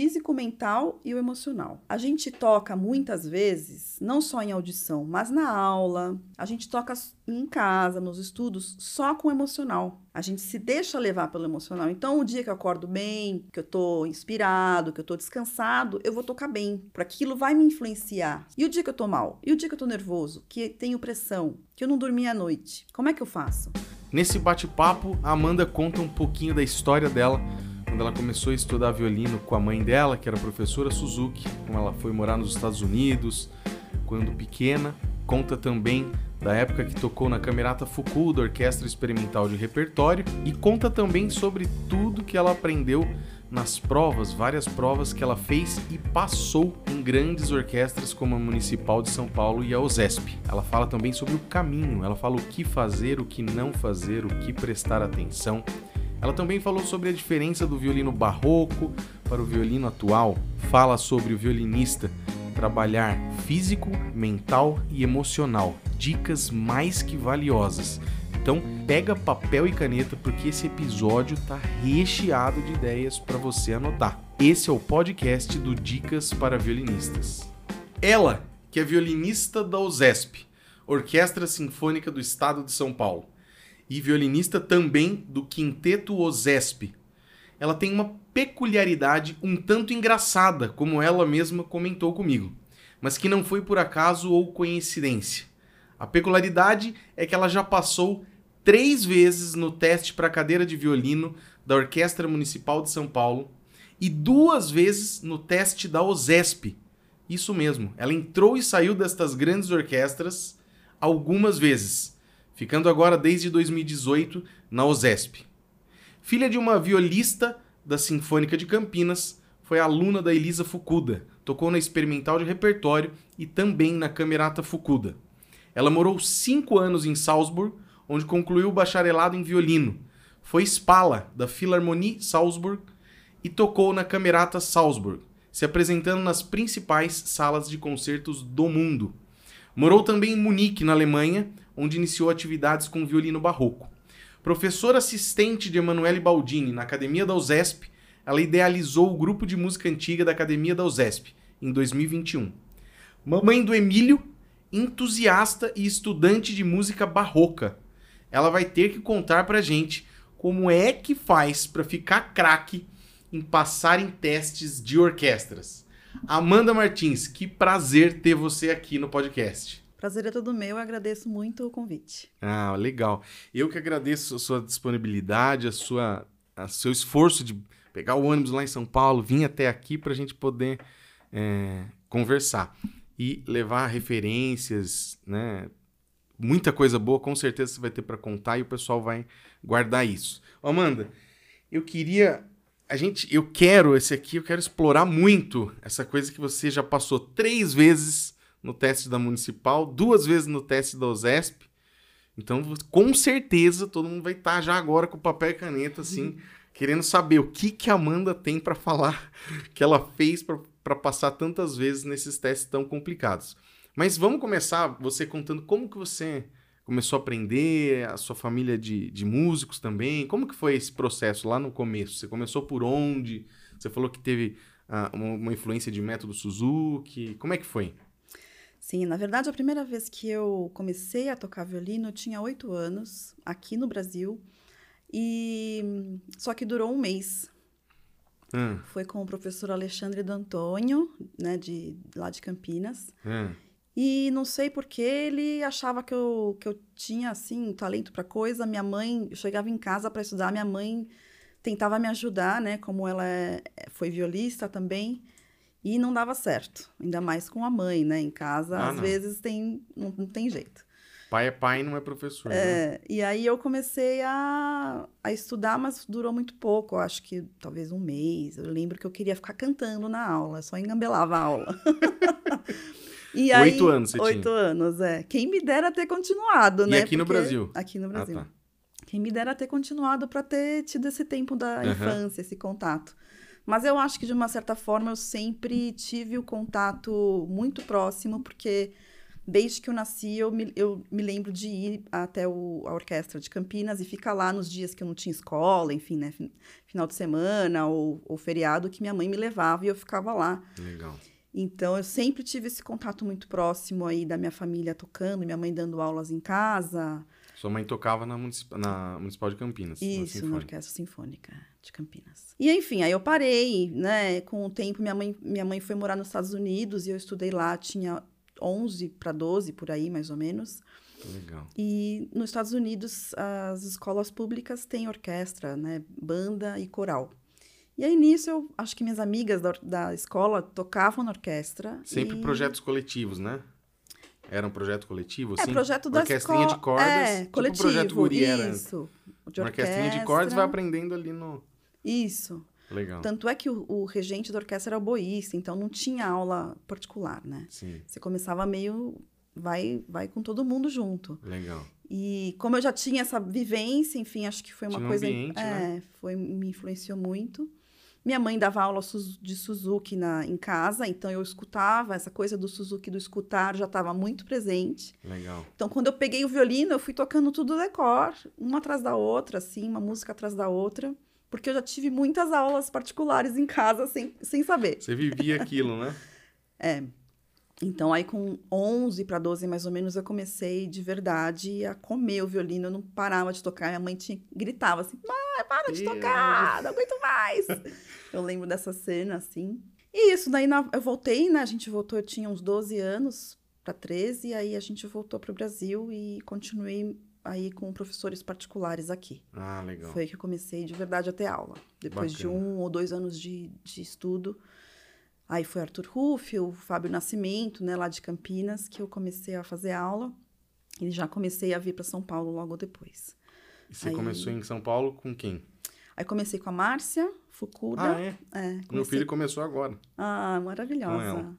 físico, mental e o emocional. A gente toca muitas vezes, não só em audição, mas na aula, a gente toca em casa, nos estudos, só com o emocional. A gente se deixa levar pelo emocional. Então, o dia que eu acordo bem, que eu tô inspirado, que eu tô descansado, eu vou tocar bem. Por aquilo vai me influenciar. E o dia que eu tô mal? E o dia que eu tô nervoso? Que tenho pressão? Que eu não dormi à noite? Como é que eu faço? Nesse bate-papo, a Amanda conta um pouquinho da história dela quando ela começou a estudar violino com a mãe dela, que era professora Suzuki, como ela foi morar nos Estados Unidos quando pequena. Conta também da época que tocou na Camerata Foucault da Orquestra Experimental de Repertório e conta também sobre tudo que ela aprendeu nas provas, várias provas que ela fez e passou em grandes orquestras como a Municipal de São Paulo e a OSESP. Ela fala também sobre o caminho, ela fala o que fazer, o que não fazer, o que prestar atenção. Ela também falou sobre a diferença do violino barroco para o violino atual, fala sobre o violinista trabalhar físico, mental e emocional, dicas mais que valiosas. Então, pega papel e caneta porque esse episódio tá recheado de ideias para você anotar. Esse é o podcast do Dicas para Violinistas. Ela, que é violinista da OSESP, Orquestra Sinfônica do Estado de São Paulo, e violinista também do Quinteto OSESP. Ela tem uma peculiaridade um tanto engraçada, como ela mesma comentou comigo, mas que não foi por acaso ou coincidência. A peculiaridade é que ela já passou três vezes no teste para cadeira de violino da Orquestra Municipal de São Paulo e duas vezes no teste da OSESP. Isso mesmo, ela entrou e saiu destas grandes orquestras algumas vezes, ficando agora desde 2018 na OSESP. Filha de uma violista da Sinfônica de Campinas, foi aluna da Elisa Fukuda, tocou na Experimental de Repertório e também na Camerata Fukuda. Ela morou cinco anos em Salzburg, onde concluiu o bacharelado em violino. Foi Spala, da Philharmonie Salzburg, e tocou na Camerata Salzburg, se apresentando nas principais salas de concertos do mundo. Morou também em Munique, na Alemanha, onde iniciou atividades com violino barroco. Professora assistente de Emanuele Baldini na Academia da USESP, ela idealizou o grupo de música antiga da Academia da USESP em 2021. Mamãe do Emílio, entusiasta e estudante de música barroca, ela vai ter que contar pra gente como é que faz para ficar craque em passar em testes de orquestras. Amanda Martins, que prazer ter você aqui no podcast. Prazer é todo meu, eu agradeço muito o convite. Ah, legal. Eu que agradeço a sua disponibilidade, a sua, a seu esforço de pegar o ônibus lá em São Paulo, vir até aqui para a gente poder é, conversar e levar referências, né, muita coisa boa, com certeza você vai ter para contar e o pessoal vai guardar isso. Amanda, eu queria a gente, eu quero esse aqui, eu quero explorar muito essa coisa que você já passou três vezes no teste da municipal, duas vezes no teste da OSESP. Então, com certeza, todo mundo vai estar tá já agora com papel e caneta, assim, querendo saber o que que a Amanda tem para falar que ela fez para passar tantas vezes nesses testes tão complicados. Mas vamos começar você contando como que você começou a aprender, a sua família de, de músicos também. Como que foi esse processo lá no começo? Você começou por onde? Você falou que teve uh, uma, uma, influência de método Suzuki. Como é que foi? Sim, na verdade, a primeira vez que eu comecei a tocar violino, eu tinha oito anos, aqui no Brasil. E só que durou um mês. Hum. Foi com o professor Alexandre D'Antônio, né, de lá de Campinas. Hum. E não sei porque ele achava que eu, que eu tinha, assim, talento para coisa. Minha mãe, eu chegava em casa para estudar, minha mãe tentava me ajudar, né? Como ela é, foi violista também. E não dava certo. Ainda mais com a mãe, né? Em casa, ah, às não. vezes tem, não, não tem jeito. Pai é pai, não é professor. É, né? E aí eu comecei a, a estudar, mas durou muito pouco. Eu acho que talvez um mês. Eu lembro que eu queria ficar cantando na aula, só engambelava a aula. E aí, oito anos você Oito tinha. anos, é. Quem me dera ter continuado, e né? E aqui Porque... no Brasil? Aqui no Brasil. Ah, tá. Quem me dera ter continuado para ter tido esse tempo da uhum. infância, esse contato. Mas eu acho que, de uma certa forma, eu sempre tive o contato muito próximo, porque desde que eu nasci, eu me, eu me lembro de ir até o, a orquestra de Campinas e ficar lá nos dias que eu não tinha escola, enfim, né? Final de semana ou, ou feriado, que minha mãe me levava e eu ficava lá. Legal. Então, eu sempre tive esse contato muito próximo aí da minha família tocando, minha mãe dando aulas em casa. Sua mãe tocava na, Municip... na Municipal de Campinas. Isso, na, na Orquestra Sinfônica de Campinas. E, enfim, aí eu parei, né? Com o tempo, minha mãe, minha mãe foi morar nos Estados Unidos e eu estudei lá, tinha 11 para 12, por aí, mais ou menos. Legal. E nos Estados Unidos, as escolas públicas têm orquestra, né? Banda e coral. E aí, nisso, eu acho que minhas amigas da, da escola tocavam na orquestra. Sempre e... projetos coletivos, né? Era um projeto coletivo, assim? É, projeto da Orquestrinha escola... de cordas. É, tipo coletivo, projeto Guri era. isso. De orquestrinha de cordas vai aprendendo ali no... Isso. Legal. Tanto é que o, o, regente da orquestra era boísta, então não tinha aula particular, né? Sim. Você começava meio... Vai, vai com todo mundo junto. Legal. E como eu já tinha essa vivência, enfim, acho que foi uma tinha coisa... Um ambiente, é, né? foi, me influenciou muito. Minha mãe dava aula de Suzuki na, em casa, então eu escutava, essa coisa do Suzuki, do escutar, já estava muito presente. Legal. Então, quando eu peguei o violino, eu fui tocando tudo decor, uma atrás da outra, assim, uma música atrás da outra, porque eu já tive muitas aulas particulares em casa, sem, sem saber. Você vivia aquilo, né? é. Então, aí com 11 para 12, mais ou menos, eu comecei de verdade a comer o violino. Eu não parava de tocar. Minha mãe tinha, gritava assim, mãe, para de tocar, não aguento mais. eu lembro dessa cena, assim. E isso, daí na, eu voltei, né? A gente voltou, eu tinha uns 12 anos para 13, e aí a gente voltou para o Brasil e continuei aí com professores particulares aqui. Ah, legal. Foi que eu comecei de verdade a ter aula. Depois Bacana. de um ou dois anos de, de estudo. Aí foi Arthur Ruff, o Fábio Nascimento, né, lá de Campinas, que eu comecei a fazer aula. E já comecei a vir para São Paulo logo depois. E você Aí- começou em São Paulo com quem? Aí comecei com a Márcia Fukuda. Ah, é? É, Meu comecei- filho começou agora. Ah, maravilhosa.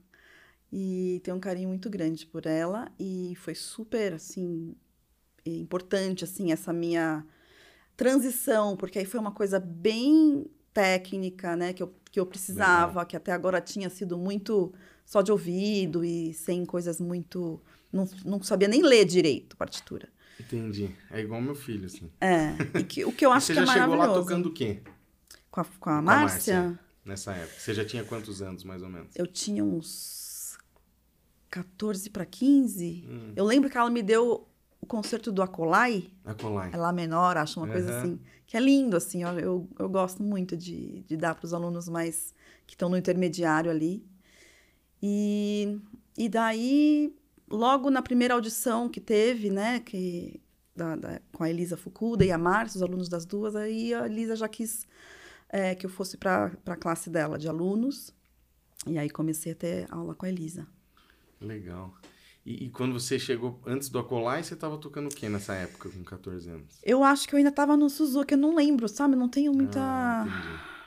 E tenho um carinho muito grande por ela. E foi super, assim, importante, assim, essa minha transição. Porque aí foi uma coisa bem técnica, né? Que eu, que eu precisava, que até agora tinha sido muito só de ouvido e sem coisas muito... Não, não sabia nem ler direito partitura. Entendi. É igual meu filho, assim. É, e que, o que eu acho você que é já chegou lá maravilhoso. tocando o quê? Com a, com a Com a Márcia? Márcia. Nessa época. Você já tinha quantos anos, mais ou menos? eu tinha uns 14 para 15. Hum. Eu lembro que ela me deu o concerto do Acolai, A Colai. é lá menor, acho uma coisa Aham. assim, que é lindo, assim, eu, eu, eu gosto muito de, de dar para os alunos mais que estão no intermediário ali. E, e daí, logo na primeira audição que teve, né, que, da, da- com a Elisa Fukuda e a Márcia, os alunos das duas, aí a Elisa já quis é, que eu fosse para a classe dela de alunos. E aí comecei a ter aula com a Elisa. Legal. E, e quando você chegou antes do Acolai, você tava tocando o quê nessa época, com 14 anos? Eu acho que eu ainda estava no Suzuki, eu não lembro, sabe? Não tenho muita Ah,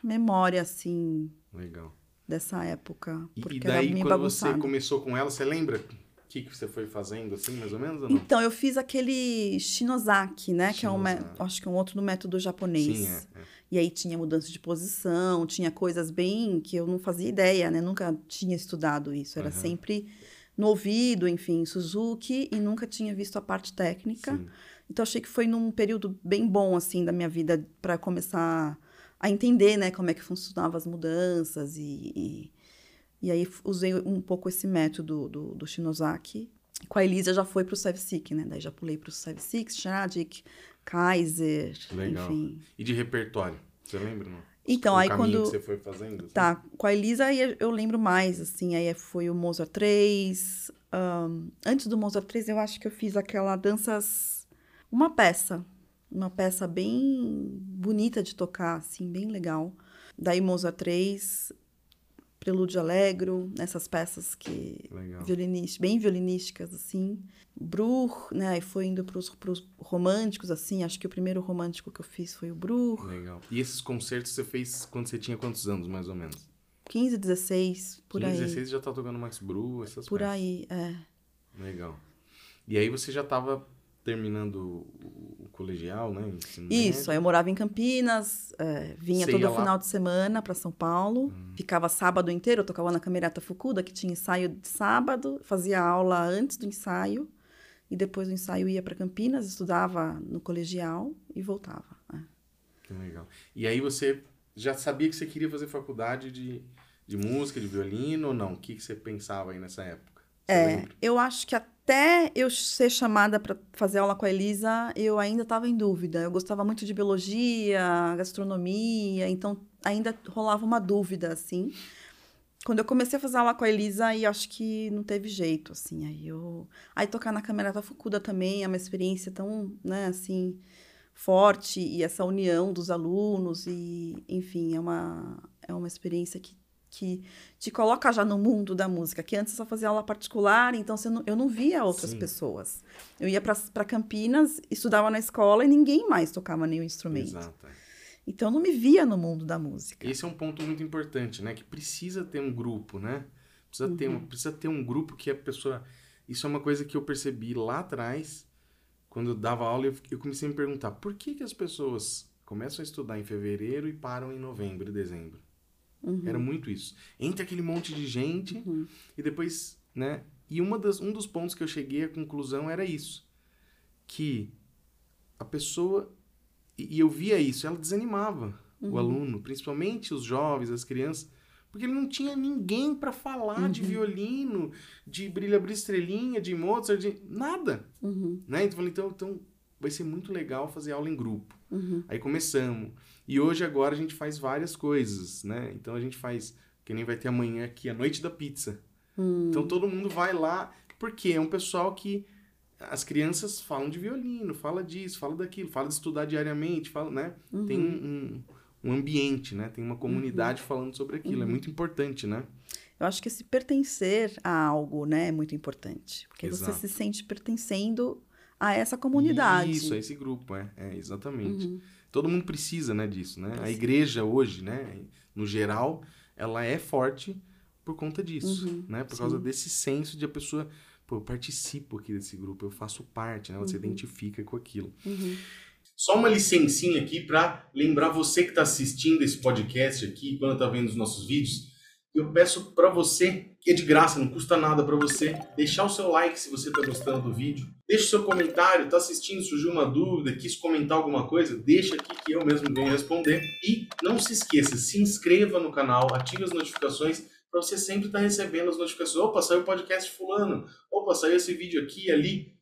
memória, assim, Legal. dessa época. E, Porque e daí, quando você começou com ela, você lembra o que, que você foi fazendo, assim, mais ou menos, ou? Então, eu fiz aquele Shinozaki, né? Que é um, Shinozaki. acho que é um outro do método japonês. Sim, é. é. E aí tinha mudança de posição, tinha coisas bem que eu não fazia ideia, né? Nunca tinha estudado isso. Era Aham. sempre no ouvido, enfim, Suzuki, e nunca tinha visto a parte técnica. Sim. Então achei que foi num período bem bom assim da minha vida para começar a entender, né, como é que funcionavam as mudanças e, e, e aí usei um pouco esse método do, do Shinozaki. Com a Elisa já foi para o Sevsik, né? Daí já pulei para o Sevsik, Shadik, Kaiser, Legal. enfim. E de repertório, você lembra, não? Então, o aí quando que você foi fazendo? assim? Tá, com a Elisa aí eu lembro mais, assim, aí foi o Mozart 3. ahn, antes do Mozart 3, eu acho que eu fiz aquela danças. Uma peça. Uma peça bem bonita de tocar, assim, bem legal. Daí Mozart 3, Prelúdio Alegro, nessas peças que. Legal. Violinísticas, bem violinísticas, assim. Bruch, né? E foi indo pros, pros românticos, assim. Acho que o primeiro romântico que eu fiz foi o Bruch. Legal. E esses concertos você fez quando você tinha quantos anos, mais ou menos? 15, 16, por 15, aí. 16 já tá tocando Max Bru, essas Por peças. aí, é. Legal. E aí você já tava terminando o, colegial, né? Isso, aí eu morava em Campinas, é, vinha Você todo final de semana para São Paulo, hum. ficava sábado inteiro, eu tocava na Camerata Fukuda, que tinha ensaio de sábado, fazia aula antes do ensaio, e depois do ensaio ia para Campinas, estudava no colegial e voltava. É. Que legal. E aí você já sabia que você queria fazer faculdade de, de música, de violino ou não? O que, que você pensava aí nessa época? É, eu acho que até eu ser chamada para fazer aula com a Elisa, eu ainda estava em dúvida. Eu gostava muito de biologia, gastronomia, então ainda rolava uma dúvida, assim. Quando eu comecei a fazer aula com a Elisa, aí acho que não teve jeito, assim. Aí eu... Aí tocar na Camerata Fukuda também é uma experiência tão, né, assim forte e essa união dos alunos e enfim é uma é uma experiência que, que te coloca já no mundo da música que antes só fazia aula particular então não, eu não via outras Sim. pessoas eu ia para Campinas estudava na escola e ninguém mais tocava nenhum instrumento Exato. É. então eu não me via no mundo da música esse é um ponto muito importante né que precisa ter um grupo né precisa uhum. ter um, precisa ter um grupo que a pessoa isso é uma coisa que eu percebi lá atrás quando eu dava aula, eu, comecei a me perguntar por que, que as pessoas começam a estudar em fevereiro e param em novembro e dezembro. Uhum. Era muito isso. Entra aquele monte de gente uhum. e depois, né? E uma das, um dos pontos que eu cheguei à conclusão era isso. Que a pessoa... E, e eu via isso, ela desanimava uhum. o aluno, principalmente os jovens, as crianças porque ele não tinha ninguém para falar uhum. de violino, de brilha brilha estrelinha, de Mozart, de nada. Uhum. Né? Então, então, então vai ser muito legal fazer aula em grupo. Uhum. Aí começamos. E hoje agora a gente faz várias coisas, né? Então a gente faz, que nem vai ter amanhã aqui, a noite da pizza. Hum. Então todo mundo vai lá, porque é um pessoal que as crianças falam de violino, fala disso, fala daquilo, fala de estudar diariamente, fala, né? Tem uhum. um, um um ambiente, né? Tem uma comunidade uhum. falando sobre aquilo. É uhum. É muito importante, né? Eu acho que esse pertencer a algo, né, é muito importante. Porque Exato. você se sente pertencendo a essa comunidade. Isso, a esse grupo, é. É, exatamente. Uhum. Todo mundo precisa, né, disso, né? A igreja hoje, né, no geral, ela é forte por conta disso, uhum. né? Por Sim. causa desse senso de a pessoa, pô, eu participo aqui desse grupo, eu faço parte, né? Você uhum. identifica com aquilo. Uhum. Só uma licencinha aqui para lembrar você que está assistindo esse podcast aqui, quando está vendo os nossos vídeos, eu peço para você, que é de graça, não custa nada para você, deixar o seu like se você está gostando do vídeo. Deixa o seu comentário, está assistindo, surgiu uma dúvida, quis comentar alguma coisa, deixa aqui que eu mesmo venho responder. E não se esqueça, se inscreva no canal, ative as notificações para você sempre estar tá recebendo as notificações. Opa, saiu o podcast fulano. Opa, saiu esse vídeo aqui ali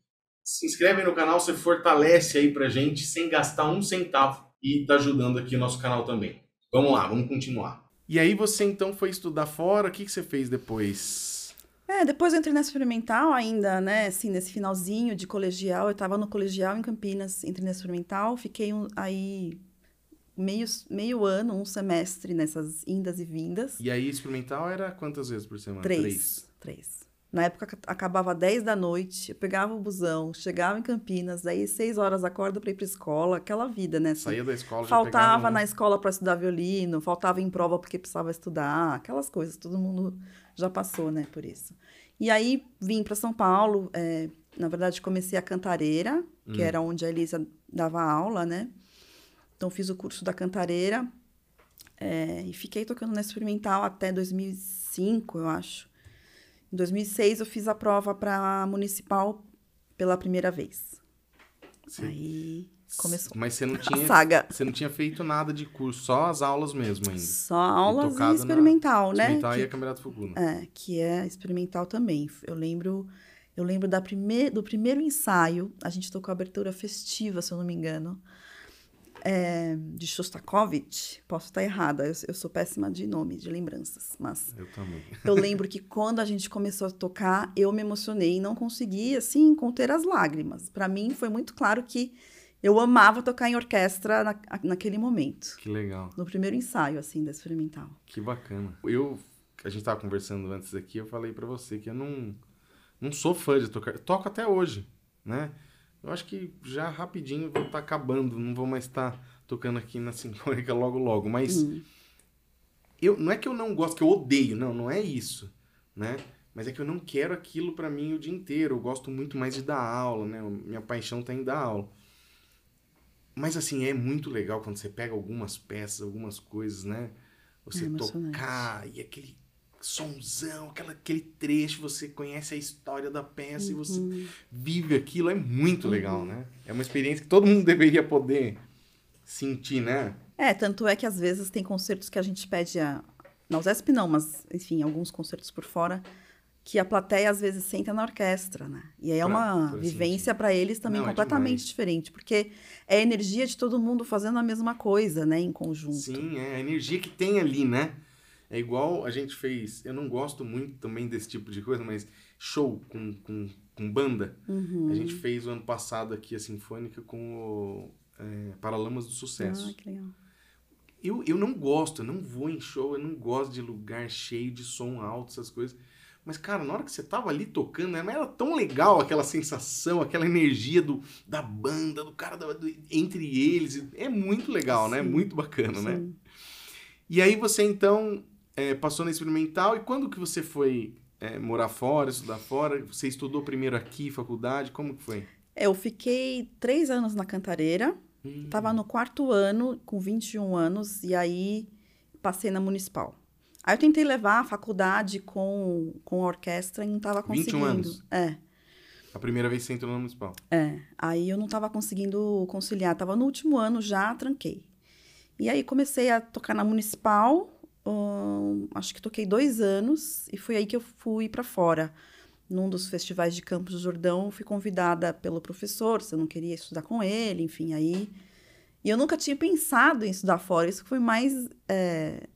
se inscreve no canal, você fortalece aí pra gente sem gastar um centavo e tá ajudando aqui o nosso canal também. Vamos lá, vamos continuar. E aí você então foi estudar fora, o que, que você fez depois? É, depois eu entrei na experimental ainda, né, assim, nesse finalzinho de colegial, eu tava no colegial em Campinas, entrei na experimental, fiquei um, aí meio, meio ano, um semestre nessas indas e vindas. E aí experimental era quantas vezes por semana? Três. Três. Três. Na época acabava 10 da noite, eu pegava o busão, chegava em Campinas, daí 6 horas acorda para ir para escola, aquela vida, né? Assim, Saía da escola, Faltava na escola para estudar violino, faltava em prova porque precisava estudar, aquelas coisas, todo mundo já passou, né, por isso. E aí vim para São Paulo, é, na verdade comecei a cantareira, que hum. era onde a Elisa dava aula, né? Então fiz o curso da cantareira é, e fiquei tocando na experimental até 2005, eu acho. Em 2006, eu fiz a prova para municipal pela primeira vez. Sim. Aí começou Mas você não tinha, saga. Você não tinha feito nada de curso, só as aulas mesmo ainda. Só aulas e, e experimental, né? Experimental que, e a Campeonato Fukuno. É, que é experimental também. Eu lembro, eu lembro da prime do primeiro ensaio, a gente tocou a abertura festiva, se eu não me engano é, de Shostakovich, posso estar errada, eu, eu, sou péssima de nome, de lembranças, mas... Eu também. eu lembro que quando a gente começou a tocar, eu me emocionei e não consegui, assim, conter as lágrimas. Para mim, foi muito claro que eu amava tocar em orquestra na, naquele momento. Que legal. No primeiro ensaio, assim, da experimental. Que bacana. Eu, a gente estava conversando antes aqui, eu falei para você que eu não, não sou fã de tocar, toco até hoje, né? Eu acho que já rapidinho vou estar tá acabando, não vou mais estar tá tocando aqui na Sinfônica logo logo, mas uhum. eu não é que eu não gosto, que eu odeio, não, não é isso, né? Mas é que eu não quero aquilo para mim o dia inteiro. Eu gosto muito mais de dar aula, né? Minha paixão tá em dar aula. Mas assim, é muito legal quando você pega algumas peças, algumas coisas, né? Você é tocar e aquele sonzão, aquela, aquele trecho, você conhece a história da peça uhum. e você uhum. vive aquilo, é muito uhum. legal, né? É uma experiência que todo mundo deveria poder sentir, né? É, tanto é que às vezes tem concertos que a gente pede a. Na USESP não, mas enfim, alguns concertos por fora, que a plateia às vezes senta na orquestra, né? E aí é uma pra vivência para eles também não, é completamente é diferente, porque é a energia de todo mundo fazendo a mesma coisa, né, em conjunto. Sim, é a energia que tem ali, né? É igual a gente fez, eu não gosto muito também desse tipo de coisa, mas show com, com, com banda. Uhum. A gente fez o ano passado aqui a Sinfônica com o é, Paralamas do Sucesso. Ah, que legal. Eu, eu não gosto, eu não vou em show, eu não gosto de lugar cheio de som alto, essas coisas. Mas, cara, na hora que você tava ali tocando, né, era tão legal aquela sensação, aquela energia do, da banda, do cara do, entre eles. É muito legal, né? Sim. né? Muito bacana, né? Sim. né? E aí você, então, é, passou na experimental. E quando que você foi é, morar fora, estudar fora? Você estudou primeiro aqui, faculdade? Como que foi? Eu fiquei três anos na Cantareira. Hum. Tava no quarto ano, com 21 anos. E aí, passei na Municipal. Aí eu tentei levar a faculdade com, com a orquestra e não estava conseguindo. 21 anos? É. A primeira vez que você entrou no municipal? É. Aí eu não estava conseguindo conciliar. Tava no último ano já, tranquei. E aí comecei a tocar na municipal. Hum, acho que toquei dois anos e foi aí que eu fui para fora. Num dos festivais de Campos do Jordão, fui convidada pelo professor, se eu não queria estudar com ele, enfim, aí. E eu nunca tinha pensado em estudar fora, isso foi mais é,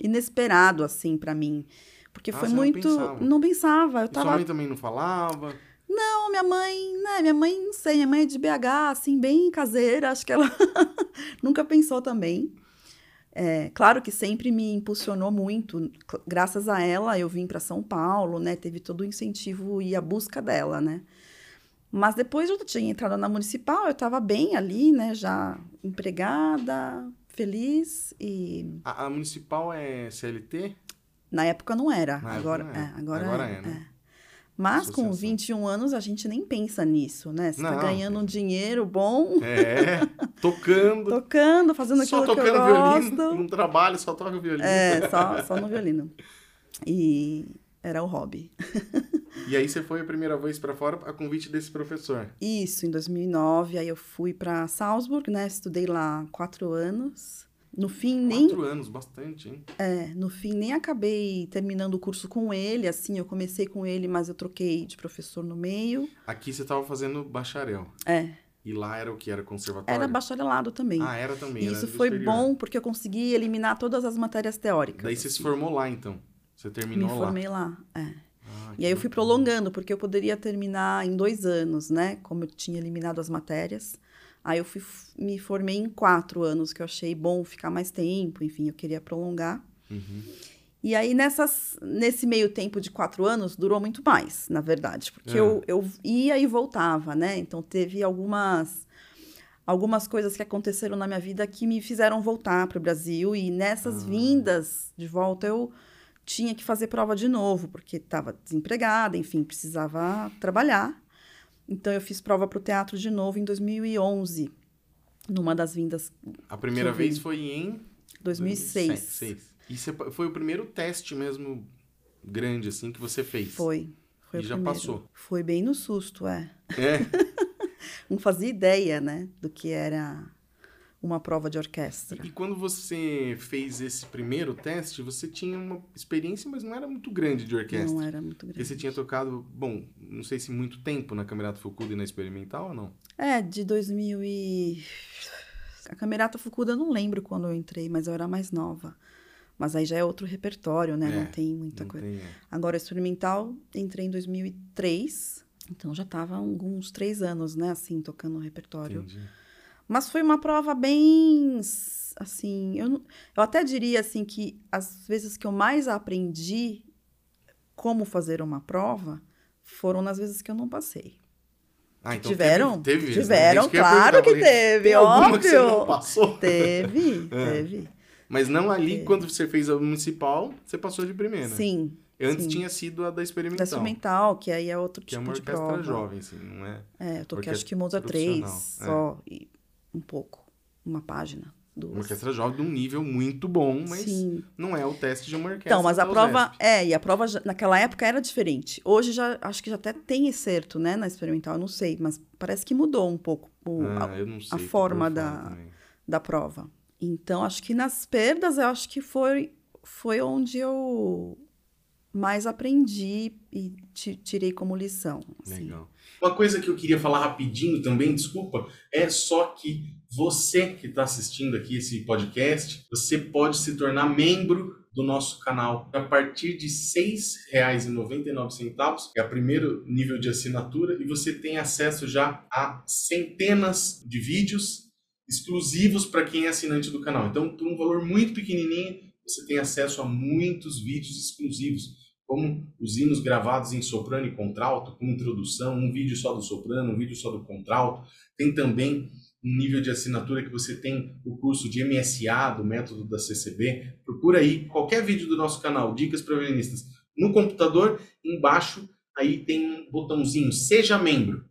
inesperado, assim, para mim. Porque ah, foi muito. Não pensava. não pensava. Eu tava... Sua mãe também não falava? Não, minha mãe, né? Minha mãe, não sei, minha mãe é de BH, assim, bem caseira. Acho que ela nunca pensou também. É, claro que sempre me impulsionou muito. Graças a ela, eu vim para São Paulo, né? Teve todo o incentivo e a busca dela, né? Mas depois eu tinha entrado na municipal, eu estava bem ali, né? Já empregada, feliz e. A, a municipal é CLT? Na época não era. Na agora, não é. É, agora, agora é, é né? Mas Associação. com 21 anos a gente nem pensa nisso, né? Você tá não, tá ganhando um dinheiro bom. É, tocando. tocando, fazendo aquilo só que eu gosto. violino, não trabalho, só toca violino. É, só, só no violino. E era o hobby. E aí você foi a primeira vez para fora a convite desse professor? Isso, em 2009. Aí eu fui para Salzburg, né? Estudei lá quatro anos. No fim, nem. Quatro anos, bastante, hein? É, no fim, nem acabei terminando o curso com ele. Assim, eu comecei com ele, mas eu troquei de professor no meio. Aqui você estava fazendo bacharel. É. E lá era o que? Era conservatório? Era bacharelado também. Ah, era também. Isso foi superior. bom porque eu consegui eliminar todas as matérias teóricas. Daí você assim. se formou lá, então? Você terminou lá? Me formei lá, é. Ah, e aí eu fui prolongando, porque eu poderia terminar em dois anos, né? Como eu tinha eliminado as matérias. Aí eu fui, me formei em quatro anos, que eu achei bom ficar mais tempo, enfim, eu queria prolongar. Uhum. E aí, nessas, nesse meio tempo de quatro anos, durou muito mais, na verdade, porque é. eu, eu ia e voltava, né? Então, teve algumas, algumas coisas que aconteceram na minha vida que me fizeram voltar para o Brasil, e nessas ah. vindas de volta, eu tinha que fazer prova de novo, porque estava desempregada, enfim, precisava trabalhar. Então eu fiz prova para o teatro de novo em 2011, numa das vindas. A primeira vez foi em 2006. 2006. E você, foi o primeiro teste mesmo grande assim que você fez? Foi. foi e já primeiro. passou. Foi bem no susto, é. É. Não fazia ideia, né, do que era uma prova de orquestra. E, quando você fez esse primeiro teste, você tinha uma experiência, mas não era muito grande de orquestra. Não era muito grande. Porque você tinha tocado, bom, não sei se muito tempo na Camerata Fucuda e na Experimental ou não? É, de 2000 e... A Camerata Fucuda eu não lembro quando eu entrei, mas eu era mais nova. Mas aí já é outro repertório, né? É, não tem muita não coisa. Tem, é. Agora, Experimental, entrei em 2003, então já estava alguns três anos, né? Assim, tocando o repertório. Entendi. Mas foi uma prova bem assim, eu, eu até diria assim que as vezes que eu mais aprendi como fazer uma prova foram nas vezes que eu não passei. Ah, então tiveram? Teve, teve tiveram, claro que, que teve, óbvio. Que você não passou? Teve, é. teve. Mas não ali, é. quando você fez a municipal, você passou de primeira. Sim. Antes sim. tinha sido a da experimental. Da experimental, que aí é outro que tipo é uma de orquestra prova. jovem, assim, não é? É, eu toquei acho que Mozart 3 só, é. e um pouco, uma página. Duas. Uma orquestra jovem de um nível muito bom, mas Sim. não é o teste de uma orquestra. Então, mas a prova é, e a prova naquela época era diferente. Hoje já acho que já até tem excerto, né, na experimental, eu não sei, mas parece que mudou um pouco o, ah, a, a, forma da, da prova. Então, acho que nas perdas, eu acho que foi, foi onde eu mais aprendi e tirei como lição. Assim. Legal. Uma coisa que eu queria falar rapidinho também, desculpa, é só que você que está assistindo aqui esse podcast, você pode se tornar membro do nosso canal. A partir de R$ 6,99, é o primeiro nível de assinatura, e você tem acesso já a centenas de vídeos exclusivos para quem é assinante do canal. Então, por um valor muito pequenininho, você tem acesso a muitos vídeos exclusivos como os hinos gravados em soprano e contralto, com introdução, um vídeo só do soprano, um vídeo só do contralto. Tem também um nível de assinatura que você tem o curso de MSA, do método da CCB. Procura aí qualquer vídeo do nosso canal, Dicas para Violinistas, no computador, embaixo, aí tem um botãozinho, Seja Membro.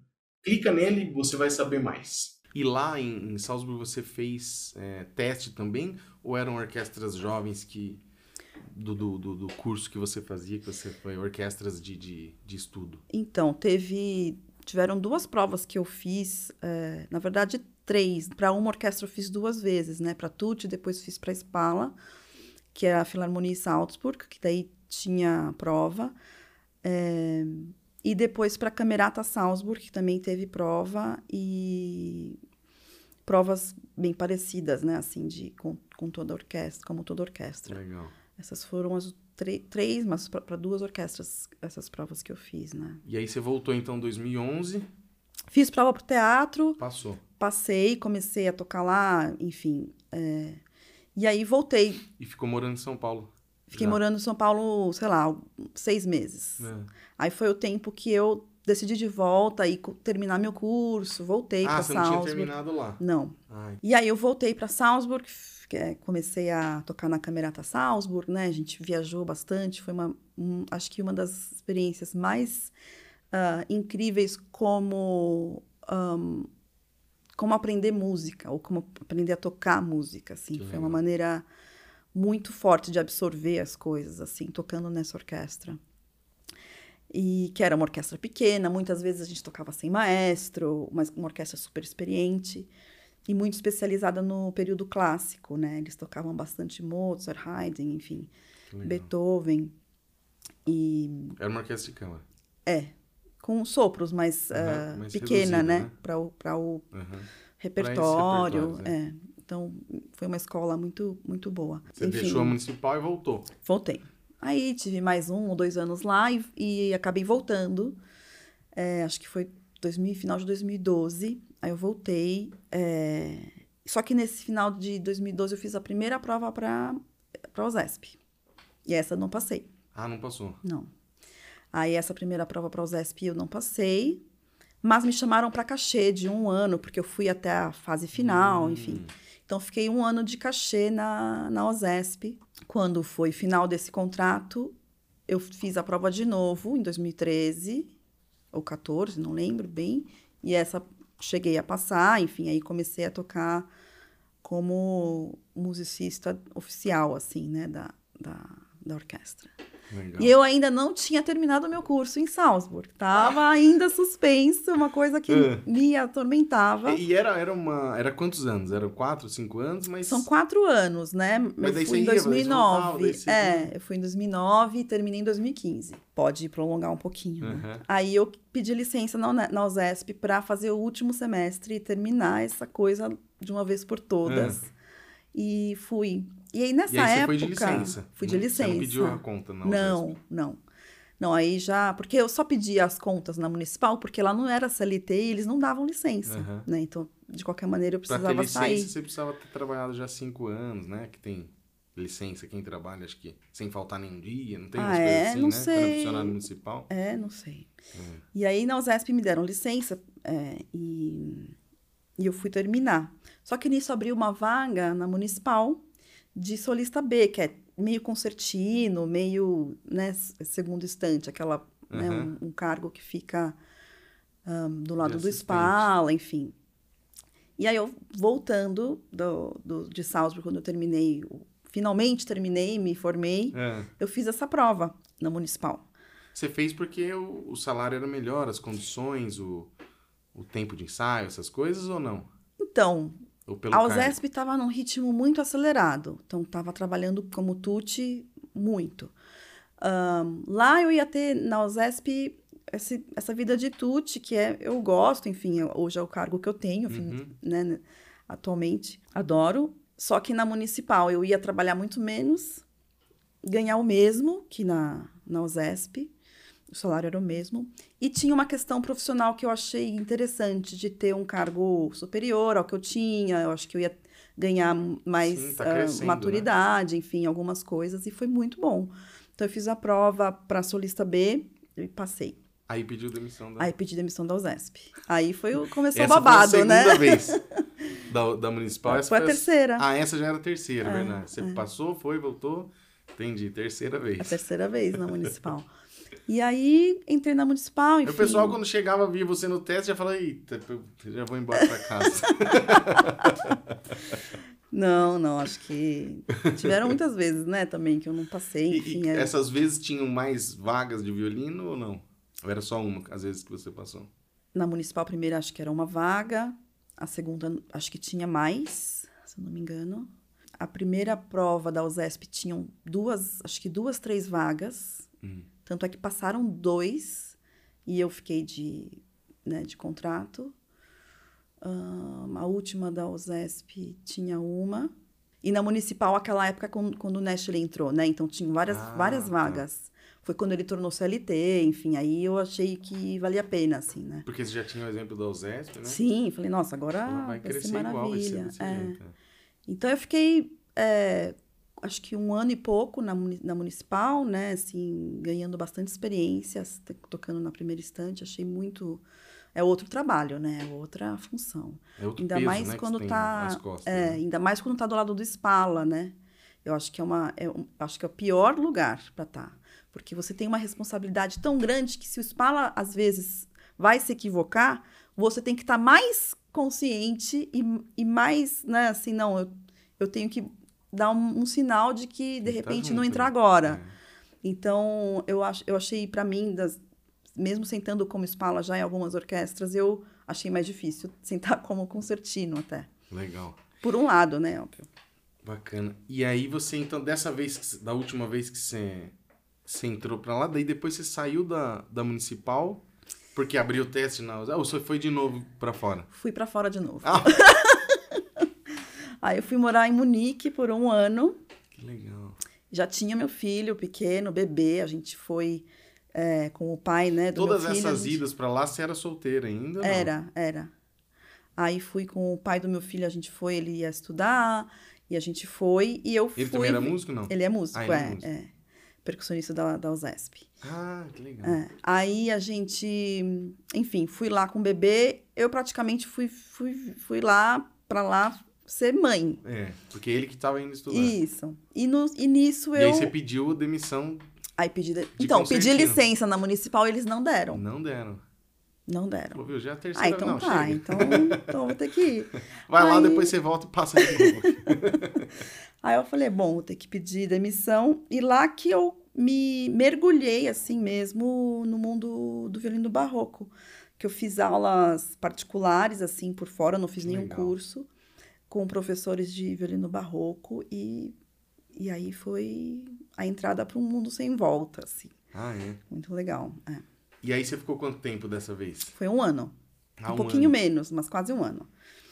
Clica nele você vai saber mais. E lá em, em Salzburg você fez é, teste também? Ou eram orquestras jovens que do, do, do, curso que você fazia, que você foi orquestras de, de, de estudo? Então, teve. Tiveram duas provas que eu fiz, é, na verdade, três. Para uma orquestra eu fiz duas vezes, né? Para Tutti, depois fiz para Spala, que é a Filarmonia Salzburg, que daí tinha prova. É, e depois para a Camerata Salzburg, que também teve prova, e provas bem parecidas, né? Assim, de, com, com toda a orquestra, como toda a orquestra. Legal. Essas foram as três, mas para duas orquestras, essas provas que eu fiz, né? E aí você voltou então em 2011? Fiz prova pro teatro. Passou. Passei, comecei a tocar lá, enfim. É... E aí voltei. E ficou morando em São Paulo? Fiquei já. morando em São Paulo, sei lá, seis meses. É. Aí foi o tempo que eu decidi de volta e terminar meu curso, voltei ah, para Salzburg. Ah, você não tinha terminado lá? Não. Ai. E aí eu voltei para Salzburg, é, comecei a tocar na Camerata Salzburg, né? A gente viajou bastante, foi uma, um, acho que uma das experiências mais uh, incríveis como um, como aprender música ou como aprender a tocar música, assim. Que foi legal. uma maneira muito forte de absorver as coisas, assim, tocando nessa orquestra. E que era uma orquestra pequena, muitas vezes a gente tocava sem maestro, mas uma orquestra super experiente e muito especializada no período clássico, né? Eles tocavam bastante Mozart, Haydn, enfim, Beethoven. E... Era uma orquestra de câmara. É, com sopros, mas, uh, mais pequena, né? né? Para o, pra o uhum. repertório. repertório é. Então, foi uma escola muito, muito boa. Você Enfim, deixou a municipal e voltou? Voltei. Aí tive mais um ou dois anos lá e, e acabei voltando. É, acho que foi 2000, final de 2012. Aí eu voltei. É... Só que nesse final de 2012 eu fiz a primeira prova para a USESP. E essa eu não passei. Ah, não passou? Não. Aí essa primeira prova para a USESP eu não passei. Mas me chamaram para cachê de um ano, porque eu fui até a fase final, hum. enfim. Então, fiquei um ano de cachê na, na OSESP. Quando foi final desse contrato, eu fiz a prova de novo, em 2013 ou 14, não lembro bem. E essa cheguei a passar, enfim, aí comecei a tocar como musicista oficial, assim, né, da, da, da orquestra. Legal. E eu ainda não tinha terminado o meu curso em Salzburg. Tava ainda suspenso, uma coisa que é. me atormentava. E era, era uma. Era quantos anos? Era quatro, cinco anos? Mas... São quatro anos, né? Mas eu fui em 2009. Voltava, é, eu fui em 2009 e terminei em 2015. Pode prolongar um pouquinho. Uhum. Né? Aí eu pedi licença na, na USESP para fazer o último semestre e terminar essa coisa de uma vez por todas. Uhum. E fui. E aí, nessa e aí época. Você foi de licença. Fui de licença. Você não pediu a conta, não? Não, não. Não, aí já. Porque eu só pedia as contas na municipal, porque lá não era CLT e eles não davam licença. Uhum. Né? Então, de qualquer maneira, eu precisava pra ter licença, sair. Você precisava ter trabalhado já cinco anos, né? Que tem licença quem trabalha, acho que sem faltar nenhum dia, não tem ah, umas é? coisas assim, não né? Sei. Para funcionário municipal. É, não sei. É. E aí na USESP me deram licença é, e, e eu fui terminar. Só que nisso abriu uma vaga na municipal de solista B, que é meio concertino, meio, né, segundo estante, aquela, uhum. né, um, um, cargo que fica um, do lado do Spala, enfim. E aí eu, voltando do, do, de Salzburg, quando eu terminei, finalmente terminei, me formei, é. eu fiz essa prova na Municipal. Você fez porque o, o salário era melhor, as condições, o, o tempo de ensaio, essas coisas ou não? Então, a USESP estava num ritmo muito acelerado. Então, estava trabalhando como tuti muito. Um, lá eu ia ter, na USESP, esse, essa vida de tuti, que é, eu gosto, enfim, hoje é o cargo que eu tenho, enfim, uhum. né, atualmente. Adoro. Só que na municipal eu ia trabalhar muito menos, ganhar o mesmo que na, na USESP o salário era o mesmo. E tinha uma questão profissional que eu achei interessante, de ter um cargo superior ao que eu tinha. Eu acho que eu ia ganhar mais Sim, tá uh, maturidade, né? enfim, algumas coisas. E foi muito bom. Então, eu fiz a prova para solista B e passei. Aí pediu demissão da... Aí pedi demissão da USESP. Aí foi o, começou o babado, foi a né? segunda vez da, da municipal. Essa foi a terceira. Ah, essa já era a terceira, é, verdade. Você é. passou, foi, voltou. Entendi, terceira vez. A terceira vez na municipal. E aí entrei na municipal, enfim. O pessoal, quando chegava, via você no teste, já falava, eita, já vou embora pra casa. não, não, acho que tiveram muitas vezes, né, também, que eu não passei, enfim. E, é... Essas vezes tinham mais vagas de violino ou não? Ou era só uma, às vezes, que você passou? Na municipal, primeira, acho que era uma vaga. A segunda, acho que tinha mais, se eu não me engano. A primeira prova da USESP tinham duas, acho que duas, três vagas. Hum. Tanto é que passaram dois e eu fiquei de, né, de contrato. Um, a última da USESP tinha uma. E na municipal, aquela época, quando, quando o Nestle entrou, né? Então, tinha várias, ah, várias tá. vagas. Foi quando ele tornou CLT, enfim. Aí eu achei que valia a pena, assim, né? Porque você já tinha o exemplo da USESP, né? Sim. Falei, nossa, agora vai, vai crescer ser maravilha. Igual, vai ser é. Jeito, né? Então, eu fiquei é, acho que um ano e pouco na, na municipal, né? Assim, ganhando bastante experiência, tocando na primeira estante, achei muito é outro trabalho, né? É outra função. É outro ainda peso, mais né, quando tá, costas, é, né? ainda mais quando tá do lado do Spala, né? Eu acho que é uma, é um, acho que é o pior lugar para estar, tá, porque você tem uma responsabilidade tão grande que se o Spala às vezes vai se equivocar, você tem que estar tá mais consciente e, e mais, né? Assim, não, eu, eu tenho que dar um, um sinal de que, de tá repente, junto, não entrar né? agora. É. Então, eu, ach, eu achei, para mim, das, mesmo sentando como espala já em algumas orquestras, eu achei mais difícil sentar como concertino até. Legal. Por um lado, né, óbvio. Bacana. E aí você, então, dessa vez, da última vez que você, você entrou para lá, daí depois você saiu da, da municipal, porque abriu o teste na... Ah, ou você foi de novo para fora? Fui para fora de novo. Ah. Aí eu fui morar em Munique por um ano. Que legal. Já tinha meu filho pequeno, bebê. A gente foi é, com o pai, né? Do Todas meu filho, essas gente... idas para lá, você era solteira ainda? Não? Era, era. Aí fui com o pai do meu filho, a gente foi, ele ia estudar, e a gente foi, e eu ele fui... Ele também era músico, não? Ele é músico, ah, ele é, é, músico. é. Percussionista da, da USESP. Ah, que legal. É. Aí a gente, enfim, fui lá com o bebê, eu praticamente fui, fui, fui lá, para lá, ser mãe. É, porque ele que estava indo estudar. Isso. E, no, e nisso e eu. E aí você pediu demissão. Aí pedi. De... Então, pedi licença na municipal eles não deram. Não deram. Não deram. Pô, viu? Já é a terceira ah, então não, tá. Então, então vou ter que ir. Vai aí... lá, depois você volta e passa de novo. aí eu falei, bom, vou ter que pedir demissão. E lá que eu me mergulhei, assim mesmo, no mundo do violino barroco. Que eu fiz aulas particulares, assim, por fora, não fiz nenhum curso com professores de violino barroco e, e aí foi a entrada para um mundo sem volta, assim. Ah, é? Muito legal, é. E aí você ficou quanto tempo dessa vez? Foi um ano. Ah, um, um pouquinho ano. menos, mas quase um ano.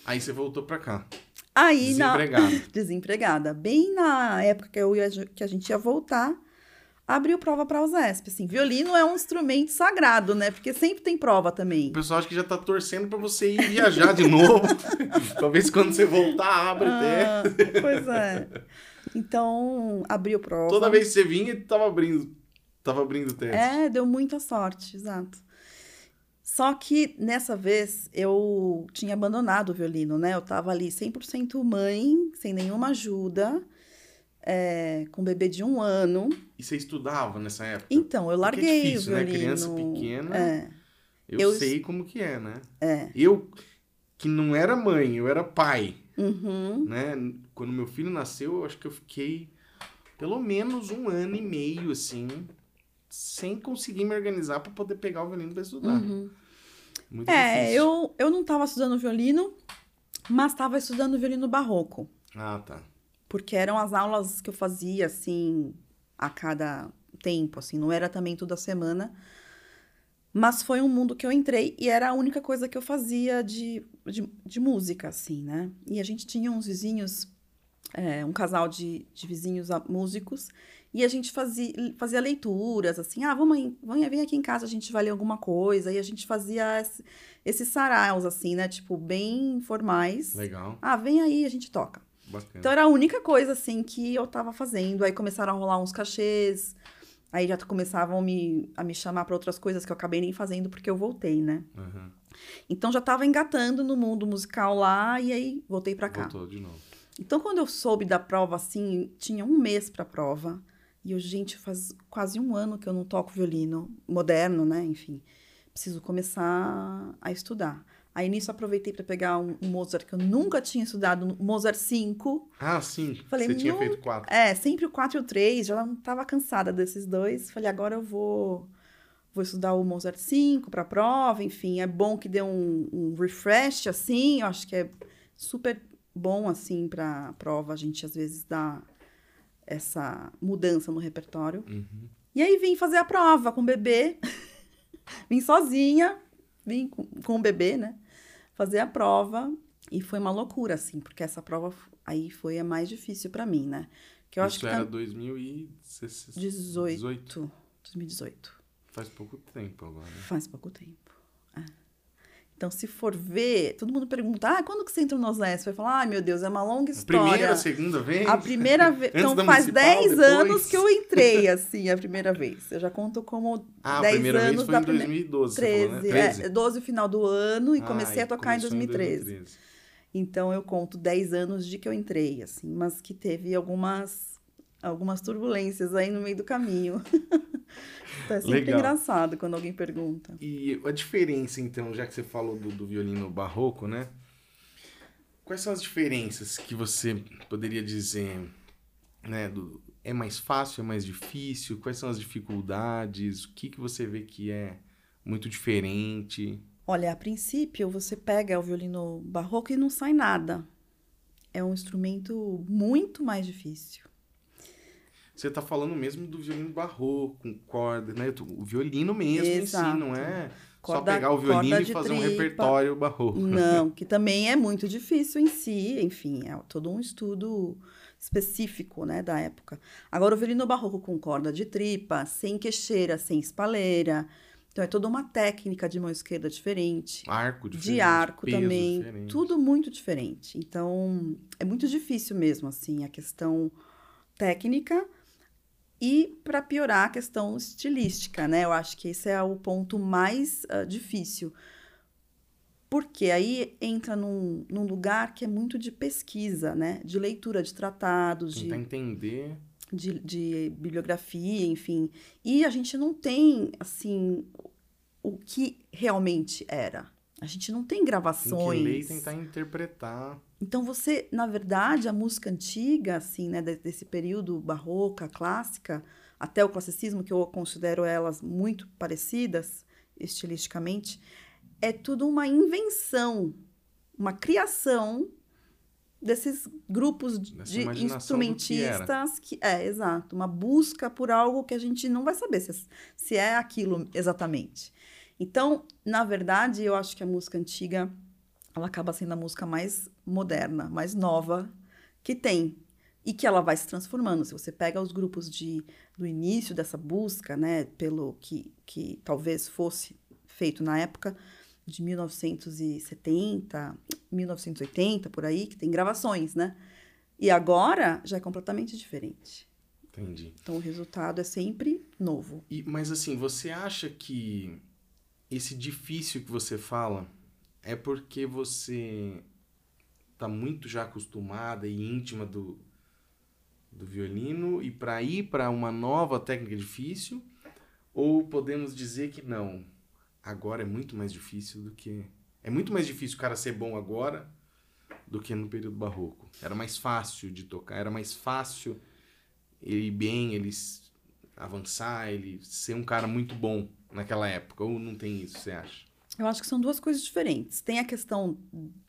Aí você voltou para cá. Aí desempregada. Na... desempregada. Bem na época que, eu ia, que a gente ia voltar, abriu prova para a USESP. Assim, violino é um instrumento sagrado, né? Porque sempre tem prova também. O pessoal acha que já tá torcendo para você ir viajar de novo. Talvez quando você voltar, abre ah, até. Pois é. Então, abriu prova. Toda vez que você vinha, tava abrindo, tava abrindo teste. É, deu muita sorte, exato. Só que nessa vez eu tinha abandonado o violino, né? Eu tava ali 100% mãe, sem nenhuma ajuda é, com um bebê de um ano. E você estudava nessa época? Então, eu larguei Porque é difícil, o né? violino. Criança pequena. É, Eu, Eu- sei como que é, né? é. Eu, que não era mãe, eu era pai, Uhum. né? Quando meu filho nasceu, eu acho que eu fiquei pelo menos um ano e meio, assim, sem conseguir me organizar para poder pegar o violino para estudar. Uhum. Muito É, difícil. eu, eu não estava estudando violino, mas estava estudando violino barroco. Ah, tá. Porque eram as aulas que eu fazia, assim, a cada tempo, assim, não era também toda semana. Mas foi um mundo que eu entrei e era a única coisa que eu fazia de, de, de música, assim, né? E a gente tinha uns vizinhos, é, um casal de, de vizinhos músicos, e a gente fazia, fazia leituras, assim, ah, vamos aí, vem, vem aqui em casa, a gente vai ler alguma coisa, e a gente fazia esse- esses saraus, assim, né? Tipo, bem informais. Legal. Ah, vem aí, a gente toca. Bacana. Então era a única coisa assim que eu tava fazendo. Aí começaram a rolar uns cachês. Aí já começavam me, a me chamar para outras coisas que eu acabei nem fazendo porque eu voltei, né? Aham. Então já tava engatando no mundo musical lá e aí voltei para cá. Voltou de novo. Então quando eu soube da prova assim, tinha um mês pra prova. E eu, gente, faz quase um ano que eu não toco violino moderno, né? Enfim, preciso começar a estudar. Aí nisso aproveitei para pegar um, um Mozart que eu nunca tinha estudado, um Mozart 5. Ah, sim. Falei, Você tinha feito quatro. É, sempre o 4 e o 3, já não tava cansada desses dois. Falei, agora eu vou vou estudar o Mozart 5 para prova, enfim, é bom que dê um, um refresh assim, eu acho que é super bom assim para prova, a gente às vezes dá essa mudança no repertório. Uhum. E aí vim fazer a prova com o bebê. vim sozinha, vim com, com o bebê, né? Fazer a prova. E foi uma loucura, assim, porque essa prova aí foi a mais difícil pra mim, né? Que eu Isso acho que era tá 2018. 18. 2018. Faz pouco tempo agora. Faz pouco tempo. Então, se for ver, todo mundo pergunta: ah, quando que você entrou no OSES? Vai falar: ai meu Deus, é uma longa A história. primeira, segunda vez? A primeira vez. Então, faz municipal, 10 depois? anos que eu entrei, assim, a primeira vez. Eu já conto como Ah, a 10 primeira anos vez foi da em primeira. 2012, você 13, falou, né? 13? é, 12 final do ano e Ah, comecei a tocar em começou 2013. Então eu conto 10 anos de que eu entrei, assim, mas que teve algumas algumas turbulências aí no meio do caminho. então é sempre Legal. engraçado quando alguém pergunta. E a diferença, então, já que você falou do, do violino barroco, né? Quais são as diferenças que você poderia dizer, né? Do, é mais fácil, é mais difícil? Quais são as dificuldades? O que, que você vê que é muito diferente? Olha, a princípio você pega o violino barroco e não sai nada. É um instrumento muito mais difícil. Você tá falando mesmo do violino barroco, com corda, né? O violino mesmo em Exato. si, não é só Corda- pegar o violino e fazer um tripa. repertório barroco. Não, que também é muito difícil em si, enfim, é todo um estudo específico, né, da época. Agora, o violino barroco com corda de tripa, sem queixeira, sem espalheira, então é toda uma técnica de mão esquerda diferente, Arco diferente. de arco também, diferente. tudo muito diferente. Então, é muito difícil mesmo, assim, a questão técnica e, para piorar, a questão estilística, né? Eu acho que esse é o ponto mais ah, difícil. Porque aí entra num, num lugar que é muito de pesquisa, né? De leitura de tratados, de Tentar entender. de, de bibliografia, enfim. E a gente não tem, assim, o que realmente era. A gente não tem Tem que gravações. ler e tentar interpretar. Então você, na verdade, a música antiga, assim, né, de- desse período barroca, clássica, até o classicismo, que eu considero elas muito parecidas estilisticamente, é tudo uma invenção, uma criação desses grupos de do que instrumentistas que é exato, uma busca por algo que a gente não vai saber se, se é aquilo exatamente. Então, na verdade, eu acho que a música antiga ela acaba sendo a música mais moderna, mais nova que tem e que ela vai se transformando. Se você pega os grupos de do início dessa busca, né, pelo que que talvez fosse feito na época de 1970, 1980 por aí, que tem gravações, né? E agora já é completamente diferente. Entendi. Então o resultado é sempre novo. E, mas assim, você acha que esse difícil que você fala é porque você tá muito já acostumada e íntima do, do violino e para ir para uma nova técnica difícil? Ou podemos dizer que não? Agora é muito mais difícil do que. É muito mais difícil o cara ser bom agora do que no período barroco. Era mais fácil de tocar, era mais fácil ele ir bem, ele avançar, ele ser um cara muito bom naquela época. Ou não tem isso, você acha? Eu acho que são duas coisas diferentes. Tem a questão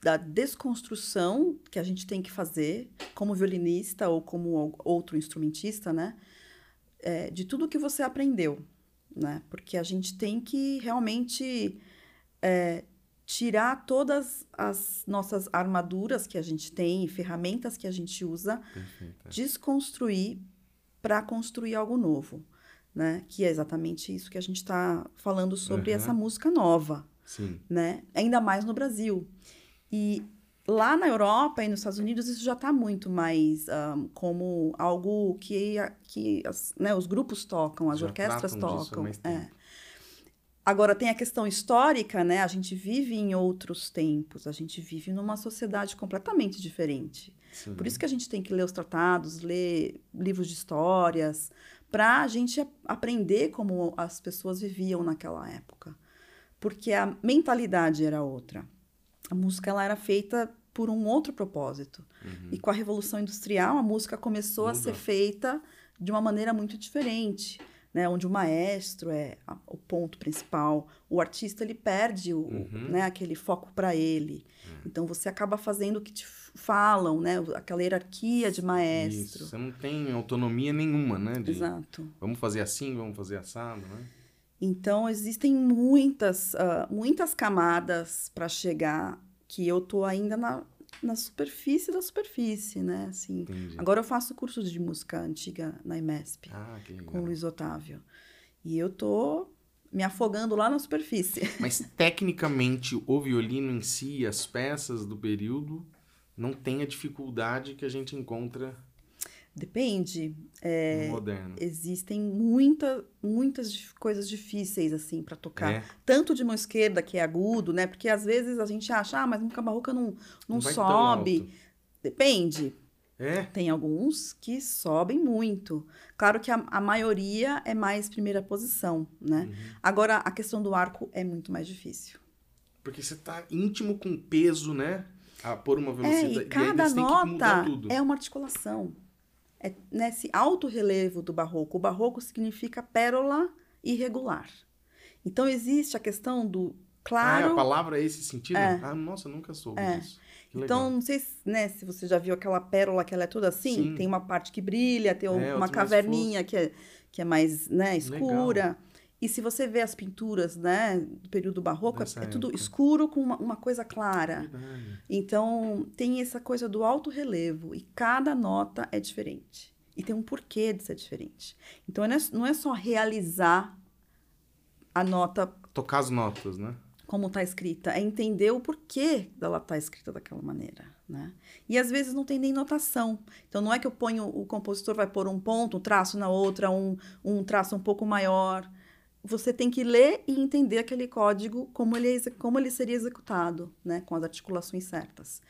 da desconstrução que a gente tem que fazer como violinista ou como outro instrumentista, né? É, de tudo que você aprendeu, né? Porque a gente tem que realmente é, tirar todas as nossas armaduras que a gente tem, ferramentas que a gente usa, Perfeito. É. desconstruir para construir algo novo, né? Que é exatamente isso que a gente está falando sobre uhum. essa música nova, Sim. né? Ainda mais no Brasil. E lá na Europa e nos Estados Unidos isso já está muito mais um, como algo que, que as, né, os grupos tocam, as já orquestras tocam. É. Agora tem a questão histórica, né? A gente vive em outros tempos, a gente vive numa sociedade completamente diferente. Sim. Por isso que a gente tem que ler os tratados, ler livros de histórias, para a gente aprender como as pessoas viviam naquela época porque a mentalidade era outra. A música ela era feita por um outro propósito. Uhum. E com a Revolução Industrial, a música começou Muda. a ser feita de uma maneira muito diferente. Né, onde o maestro é o ponto principal, o artista ele perde o, uhum. né, aquele foco para ele. Uhum. Então você acaba fazendo o que te falam, né, aquela hierarquia de maestro. Isso. Você não tem autonomia nenhuma, né? De, Exato. Vamos fazer assim, vamos fazer assado, né? Então, existem muitas, uh, muitas camadas para chegar que eu tô ainda na, na superfície da superfície, né? Assim, agora eu faço curso de música antiga na IMESP ah, com o Luiz Otávio. E eu tô me afogando lá na superfície. Mas tecnicamente o violino em si, as peças do período, não tem a dificuldade que a gente encontra Depende. É, moderno. Existem muita, muitas coisas difíceis, assim, para tocar. É. Tanto de mão esquerda, que é agudo, né? Porque às vezes a gente acha, ah, mas música barroca não, não, não sobe. Depende. É? Tem alguns que sobem muito. Claro que a, a maioria é mais primeira posição, né? Uhum. Agora, a questão do arco é muito mais difícil. Porque você tá íntimo com peso, né? A pôr uma velocidade. É, e cada e nota é uma articulação é nesse alto relevo do barroco. O barroco significa pérola irregular. Então existe a questão do claro. Ah, a palavra é esse sentido? É. Ah, nossa, nunca soube é. disso. então, não sei se, né, se você já viu aquela pérola que ela é toda assim, Sim. tem uma parte que brilha, tem é, uma caverninha que é, que é mais né, escura. Legal. E se você vê as pinturas, né, do período barroco, é, é tudo escuro com uma, uma coisa clara. Verdade. Então, tem essa coisa do alto relevo e cada nota é diferente. E tem um porquê de ser diferente. Então, não é, não é só realizar a nota. Tocar as notas, né? Como está escrita. É entender o porquê dela estar tá escrita daquela maneira. Né? E às vezes não tem nem notação. Então, não é que eu ponho, o compositor vai pôr um ponto, um traço na outra, um, um traço um pouco maior você tem que ler e entender aquele código como ele, é como ele seria executado, né, com as articulações certas.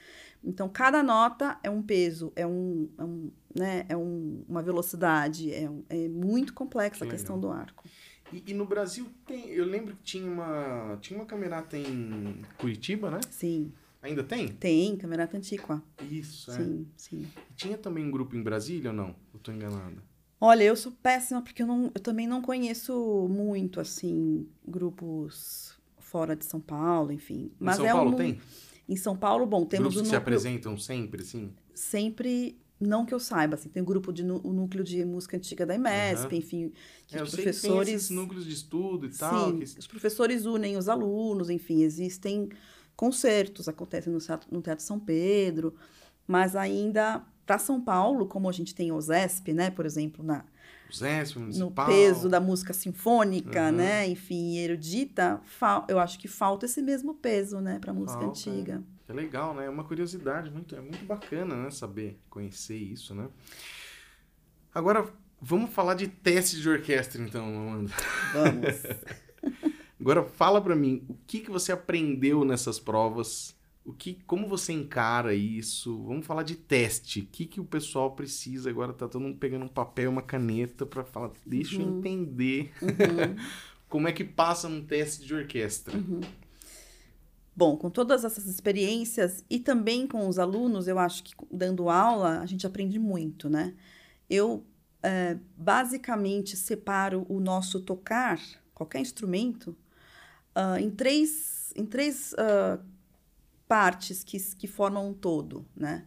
Então, cada nota é um peso, é, um, é, um, né, é um, uma velocidade, é, um, é muito complexa que a questão do arco. E, e, no Brasil tem, eu lembro que tinha uma, tinha uma camerata em Curitiba, né? Sim. Ainda tem? Tem, Camerata Antiqua. Isso, é. Sim, sim. E tinha também um grupo em Brasília ou não? Eu tô enganada. Olha, eu sou péssima porque eu, não, eu também não conheço muito, assim, grupos fora de São Paulo, enfim. Mas em São é Paulo um... tem? Em São Paulo, bom, temos Grupos um núcleo... que se apresentam sempre, sim? Sempre, não que eu saiba, assim, tem um grupo de o núcleo de música antiga da IMESP, uhum. enfim, que é, os professores... Que esses núcleos de estudo e tal. Sim, que... os professores unem os alunos, enfim, existem concertos, acontecem no Teatro, no Teatro São Pedro, mas ainda para São Paulo, como a gente tem o ZESP, né, por exemplo, na ZESP, no peso da música sinfônica, uhum. né, enfim, erudita, eu acho que falta esse mesmo peso, né, para música falta, antiga. É. é legal, né? É uma curiosidade muito, é muito bacana, né, saber, conhecer isso, né? Agora vamos falar de teste de orquestra, então, Amanda. Vamos. Agora fala para mim, o que que você aprendeu nessas provas o que, como você encara isso? Vamos falar de teste. O que, que o pessoal precisa agora? Tá todo mundo pegando um papel, uma caneta para falar. Deixa uhum. eu entender uhum. como é que passa um teste de orquestra. Uhum. Bom, com todas essas experiências e também com os alunos, eu acho que dando aula a gente aprende muito, né? Eu é, basicamente separo o nosso tocar, qualquer instrumento, uh, em três, em três uh, partes que, que formam um todo, né?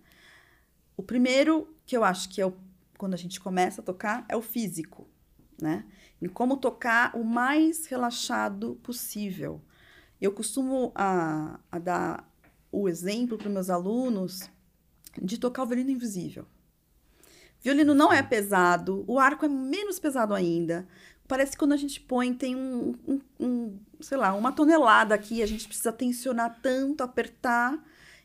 O primeiro, que eu acho que é o, quando a gente começa a tocar, é o físico, né? Em como tocar o mais relaxado possível. Eu costumo a, a dar o exemplo para meus alunos de tocar o violino invisível. Violino não é pesado, o arco é menos pesado ainda. Parece que quando a gente põe, tem um, um, um sei lá, uma tonelada aqui, a gente precisa tensionar tanto, apertar,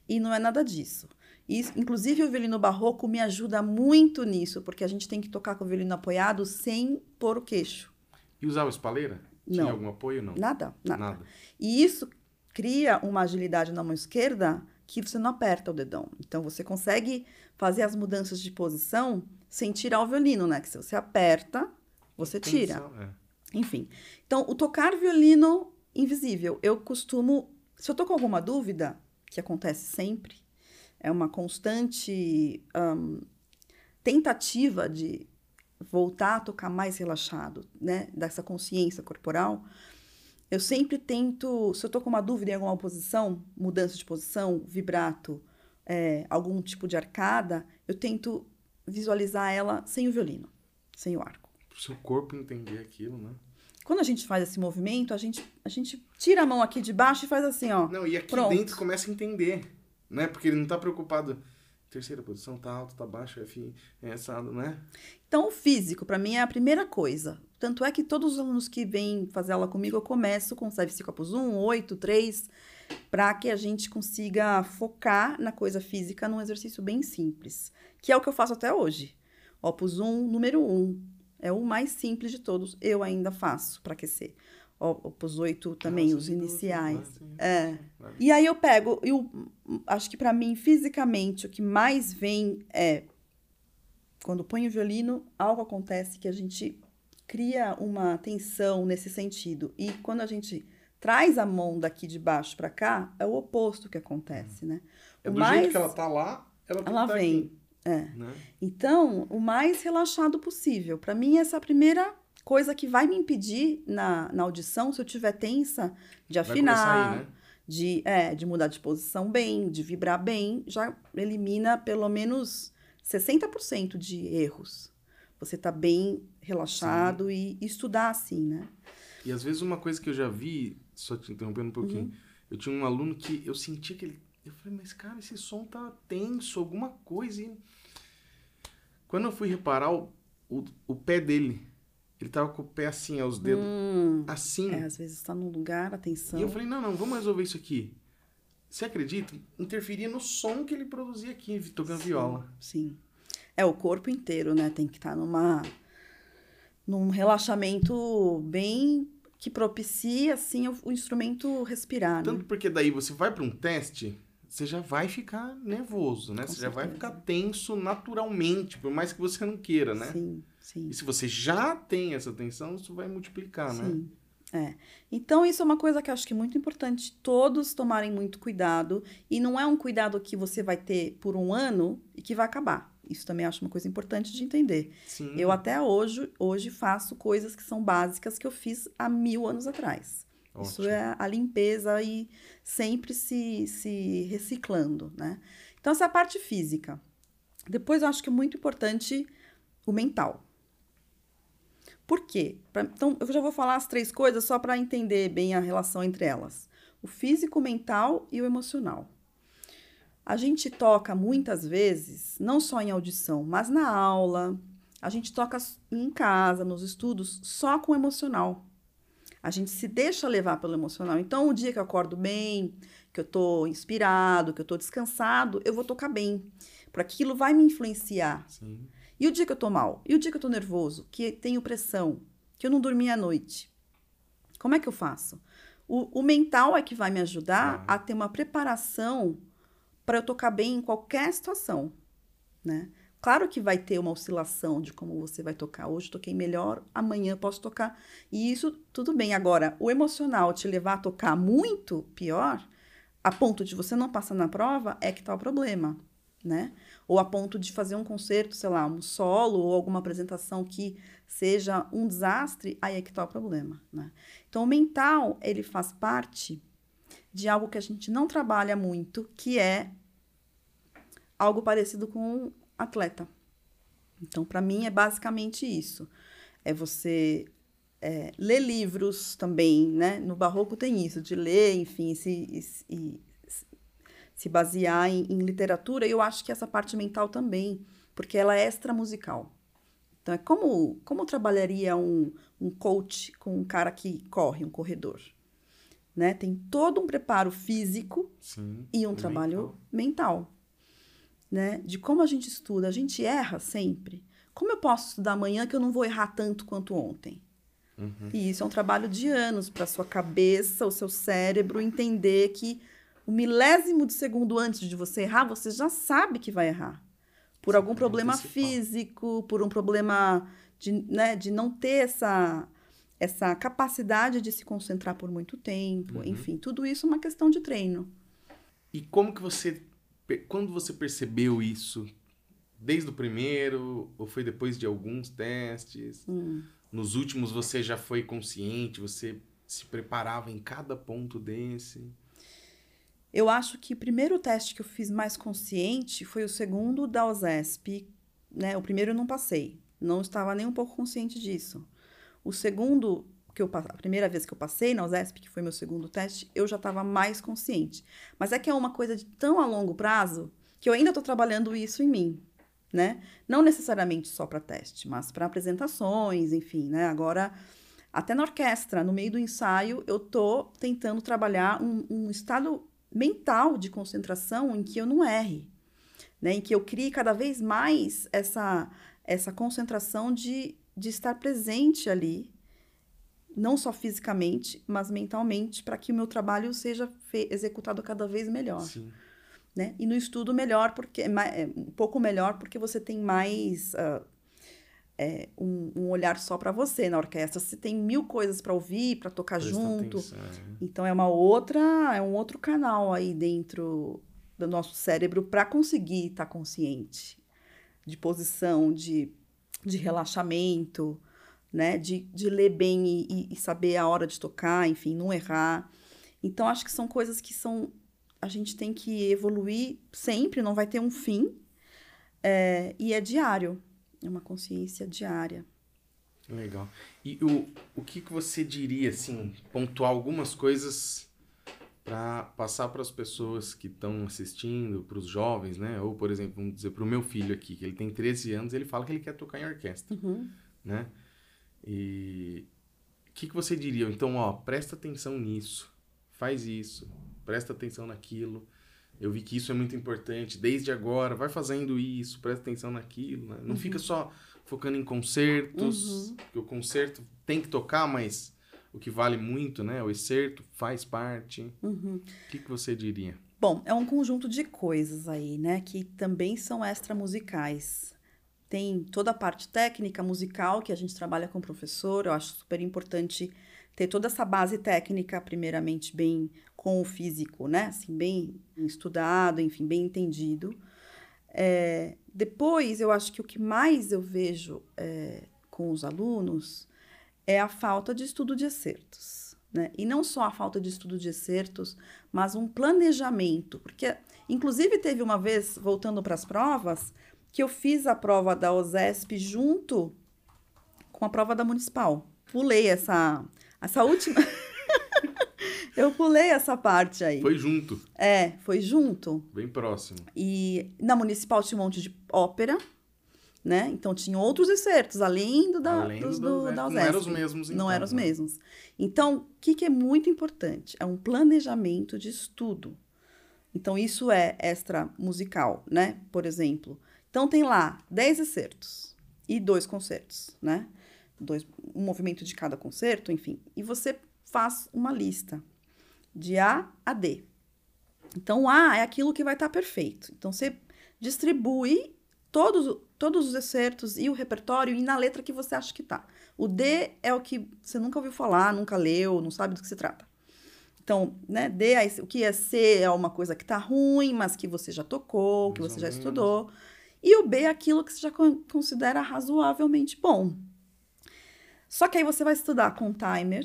e não é nada disso. E, inclusive, o violino barroco me ajuda muito nisso, porque a gente tem que tocar com o violino apoiado sem pôr o queixo. E usava espalheira? Tinha não. algum apoio? Não. Nada, nada, nada. E isso cria uma agilidade na mão esquerda que você não aperta o dedão. Então, você consegue fazer as mudanças de posição sem tirar o violino, né? Que se você aperta, você tira. é. Enfim. Então, o tocar violino invisível. Eu costumo. Se eu tô com alguma dúvida, que acontece sempre, é uma constante um, tentativa de voltar a tocar mais relaxado, né? Dessa consciência corporal. Eu sempre tento, se eu tô com uma dúvida em alguma posição, mudança de posição, vibrato, é, algum tipo de arcada, eu tento visualizar ela sem o violino, sem o arco. Seu corpo entender aquilo, né? Quando a gente faz esse movimento, a gente, a gente tira a mão aqui de baixo e faz assim, ó. Não, e aqui Pronto. dentro começa a entender, né? Porque ele não está preocupado. Terceira posição, tá alto, tá baixo, F, é essa, né? Então, o físico, para mim, é a primeira coisa. Tanto é que todos os alunos que vêm fazer aula comigo, eu começo com 7 ciclos 1, 8, 3, para que a gente consiga focar na coisa física num exercício bem simples, que é o que eu faço até hoje. Opus 1, número 1, é o mais simples de todos. Eu ainda faço para aquecer. Opus 8 também, Nossa, os iniciais. É. E aí eu pego, eu acho que para mim, fisicamente, o que mais vem é quando põe o violino, algo acontece que a gente cria uma tensão nesse sentido. E quando a gente traz a mão daqui de baixo para cá, é o oposto que acontece, né? É do mais... jeito que ela tá lá, ela, ela vem. Aqui. É. Né? Então, o mais relaxado possível. Para mim, essa é a primeira coisa que vai me impedir na, na audição, se eu tiver tensa, de afinar, né? de, é, de mudar de posição bem, de vibrar bem, já elimina pelo menos 60% de erros. Você tá bem relaxado e, e, estudar assim, né? E às vezes uma coisa que eu já vi, só te interrompendo um pouquinho, uhum. eu tinha um aluno que eu sentia que ele eu falei, mas cara, esse som tá tenso, alguma coisa. E... Quando eu fui reparar o, o, o, pé dele, ele tava com o pé assim, os dedos hum, assim. É, às vezes tá num lugar, atenção. E eu falei, não, não, vamos resolver isso aqui. Você acredita? Interferia no som que ele produzia aqui, tocando sim, viola. Sim. É, o corpo inteiro, né? Tem que estar tá numa... Num relaxamento bem que propicia, assim, o, o instrumento respirar, Tanto né? porque daí você vai para um teste você já vai ficar nervoso, né? Com você certeza. já vai ficar tenso naturalmente, por mais que você não queira, né? Sim, sim. E se você já tem essa tensão, isso vai multiplicar, sim. né? Sim. É. Então, isso é uma coisa que eu acho que é muito importante todos tomarem muito cuidado. E não é um cuidado que você vai ter por um ano e que vai acabar. Isso também acho uma coisa importante de entender. Sim. Eu até hoje, hoje faço coisas que são básicas que eu fiz há mil anos atrás. Ótimo. Isso é a limpeza e sempre se, se reciclando, né? Então, essa é a parte física. Depois, eu acho que é muito importante o mental. Por quê? Pra, então, eu já vou falar as três coisas só para entender bem a relação entre elas: o físico, o mental e o emocional. A gente toca muitas vezes, não só em audição, mas na aula, a gente toca em casa, nos estudos, só com o emocional. A gente se deixa levar pelo emocional. Então, o dia que eu acordo bem, que eu tô inspirado, que eu tô descansado, eu vou tocar bem. Porque aquilo vai me influenciar. Sim. E o dia que eu tô mal? E o dia que eu tô nervoso? Que tenho pressão? Que eu não dormi à noite? Como é que eu faço? O, o mental é que vai me ajudar ah. a ter uma preparação para eu tocar bem em qualquer situação, né? Claro que vai ter uma oscilação de como você vai tocar. Hoje toquei melhor, amanhã posso tocar. E isso tudo bem. Agora, o emocional te levar a tocar muito pior, a ponto de você não passar na prova, é que tá o problema, né? Ou a ponto de fazer um concerto, sei lá, um solo ou alguma apresentação que seja um desastre, aí é que tá o problema, né? Então, o mental, ele faz parte de algo que a gente não trabalha muito, que é algo parecido com atleta. Então, para mim, é basicamente isso. É você é, ler livros também, né? No barroco tem isso, de ler, enfim, se, se, se basear em, em literatura. E eu acho que essa parte mental também, porque ela é extra musical. Então, é como, como trabalharia um, um coach com um cara que corre, um corredor. Né? Tem todo um preparo físico Sim, e um trabalho mental. mental né? De como a gente estuda, a gente erra sempre. Como eu posso estudar amanhã que eu não vou errar tanto quanto ontem? Uhum. E isso é um trabalho de anos para sua cabeça, o seu cérebro entender que o milésimo de segundo antes de você errar, você já sabe que vai errar. Por algum problema físico, por um problema de, né, de não ter essa, essa capacidade de se concentrar por muito tempo. Uhum. Enfim, tudo isso é uma questão de treino. E como que você quando você percebeu isso? Desde o primeiro ou foi depois de alguns testes? Hum. Nos últimos você já foi consciente? Você se preparava em cada ponto desse? Eu acho que o primeiro teste que eu fiz mais consciente foi o segundo da OSESP. Né? O primeiro eu não passei. Não estava nem um pouco consciente disso. O segundo que eu a primeira vez que eu passei na USESP, que foi meu segundo teste, eu já estava mais consciente. Mas é que é uma coisa de tão a longo prazo que eu ainda estou trabalhando isso em mim, né? Não necessariamente só para teste, mas para apresentações, enfim, né? Agora, até na orquestra, no meio do ensaio, eu tô tentando trabalhar um, um estado mental de concentração em que eu não erre, né? Em que eu crie cada vez mais essa essa concentração de, de estar presente ali não só fisicamente, mas mentalmente, para que o meu trabalho seja executado cada vez melhor. Sim. Né? E no estudo melhor, porque é, um pouco melhor, porque você tem mais uh, é, um, um, olhar só para você na orquestra. Você tem mil coisas para ouvir, para tocar Presta junto. Atenção. É. Então é uma outra, é um outro canal aí dentro do nosso cérebro para conseguir estar tá consciente de posição, de, de relaxamento né? De, de ler bem e, e, saber a hora de tocar, enfim, não errar. Então, acho que são coisas que são. A gente tem que evoluir sempre, não vai ter um fim. É, e é diário. É uma consciência diária. Legal. E o, o que, que você diria, assim, pontuar algumas coisas para passar para as pessoas que estão assistindo, para os jovens, né? Ou, por exemplo, vamos dizer, para o meu filho aqui, que ele tem 13 anos, ele fala que ele quer tocar em orquestra, uhum. né? E o que, que você diria? Então, ó, presta atenção nisso, faz isso, presta atenção naquilo. Eu vi que isso é muito importante. Desde agora, vai fazendo isso, presta atenção naquilo. Né? Não uhum. fica só focando em concertos, uhum. que o concerto tem que tocar, mas o que vale muito, né? O excerto faz parte. Uhum. O que, que você diria? Bom, é um conjunto de coisas aí, né? Que também são extra musicais. Tem toda a parte técnica, musical, que a gente trabalha com o professor. Eu acho super importante ter toda essa base técnica, primeiramente, bem com o físico, né? Assim, bem estudado, enfim, bem entendido. É, depois, eu acho que o que mais eu vejo é, com os alunos é a falta de estudo de excertos. Né? E não só a falta de estudo de excertos, mas um planejamento. Porque, inclusive, teve uma vez, voltando para as provas, que eu fiz a prova da OSESP junto com a prova da Municipal. Pulei essa, essa última. eu pulei essa parte aí. Foi junto. É, foi junto. Bem próximo. E na Municipal tinha um monte de ópera, né? Então tinha outros excertos, além do da, além dos, do, do, da OSESP. Não eram os mesmos, então. Não eram os né? mesmos. Então, o que, que é muito importante? É um planejamento de estudo. Então, isso é extra musical, né? Por exemplo, então tem lá 10 excertos e dois concertos, né? Dois, um movimento de cada concerto, enfim. E você faz uma lista. de A a D. Então, A é aquilo que vai estar tá perfeito. Então, você distribui todos, todos os excertos e o repertório e na letra que você acha que tá. O D é o que você nunca ouviu falar, nunca leu, não sabe do que se trata. Então, né, D, o que é C é uma coisa que tá ruim, mas que você já tocou, que você já estudou. E o B é aquilo que você já considera razoavelmente bom. Só que aí você vai estudar com timer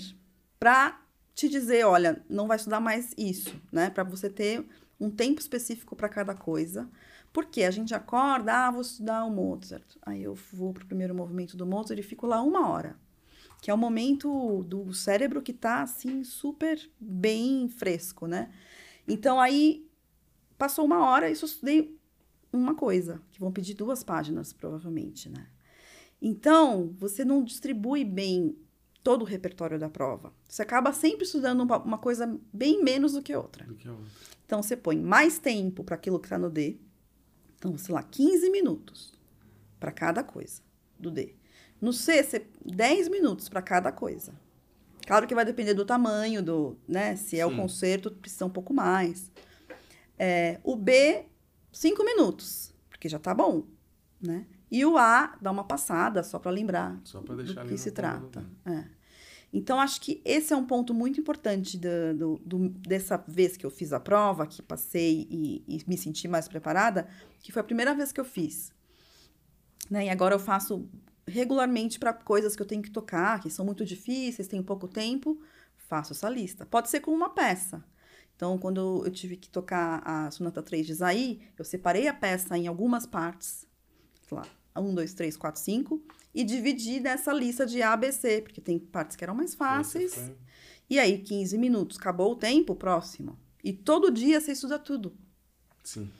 para te dizer, olha, não vai estudar mais isso, né? Para você ter um tempo específico para cada coisa. Porque a gente acorda, ah, vou estudar o Mozart. Aí eu vou pro primeiro movimento do Mozart e fico lá uma hora. Que é o momento do cérebro que tá, assim, super bem fresco, né? Então, aí, passou uma hora e só estudei uma coisa, que vão pedir duas páginas, provavelmente, né? Então, você não distribui bem todo o repertório da prova. Você acaba sempre estudando uma, coisa bem menos do que outra. Do que outra. Então, você põe mais tempo para aquilo que está no D, então, sei lá, 15 minutos para cada coisa do D. No C, você, 10 minutos para cada coisa. Claro que vai depender do tamanho, do, né? Se é Sim. o concerto, precisa um pouco mais. É, o B, 5 minutos, porque já tá bom, né? E o A, dá uma passada só para lembrar só deixar do que se trata. É. Então, acho que esse é um ponto muito importante do, do, do, dessa vez que eu fiz a prova, que passei e, e, me senti mais preparada, que foi a primeira vez que eu fiz. Né? E agora eu faço regularmente para coisas que eu tenho que tocar, que são muito difíceis, tenho pouco tempo, faço essa lista. Pode ser com uma peça. Então, quando eu tive que tocar a Sonata 3 de Isaí, eu separei a peça em algumas partes, sei lá, 1, 2, 3, 4, 5, e dividi nessa lista de A, B, C, porque tem partes que eram mais fáceis. E aí, 15 minutos, acabou o tempo, próximo. E todo dia você estuda tudo. Sim.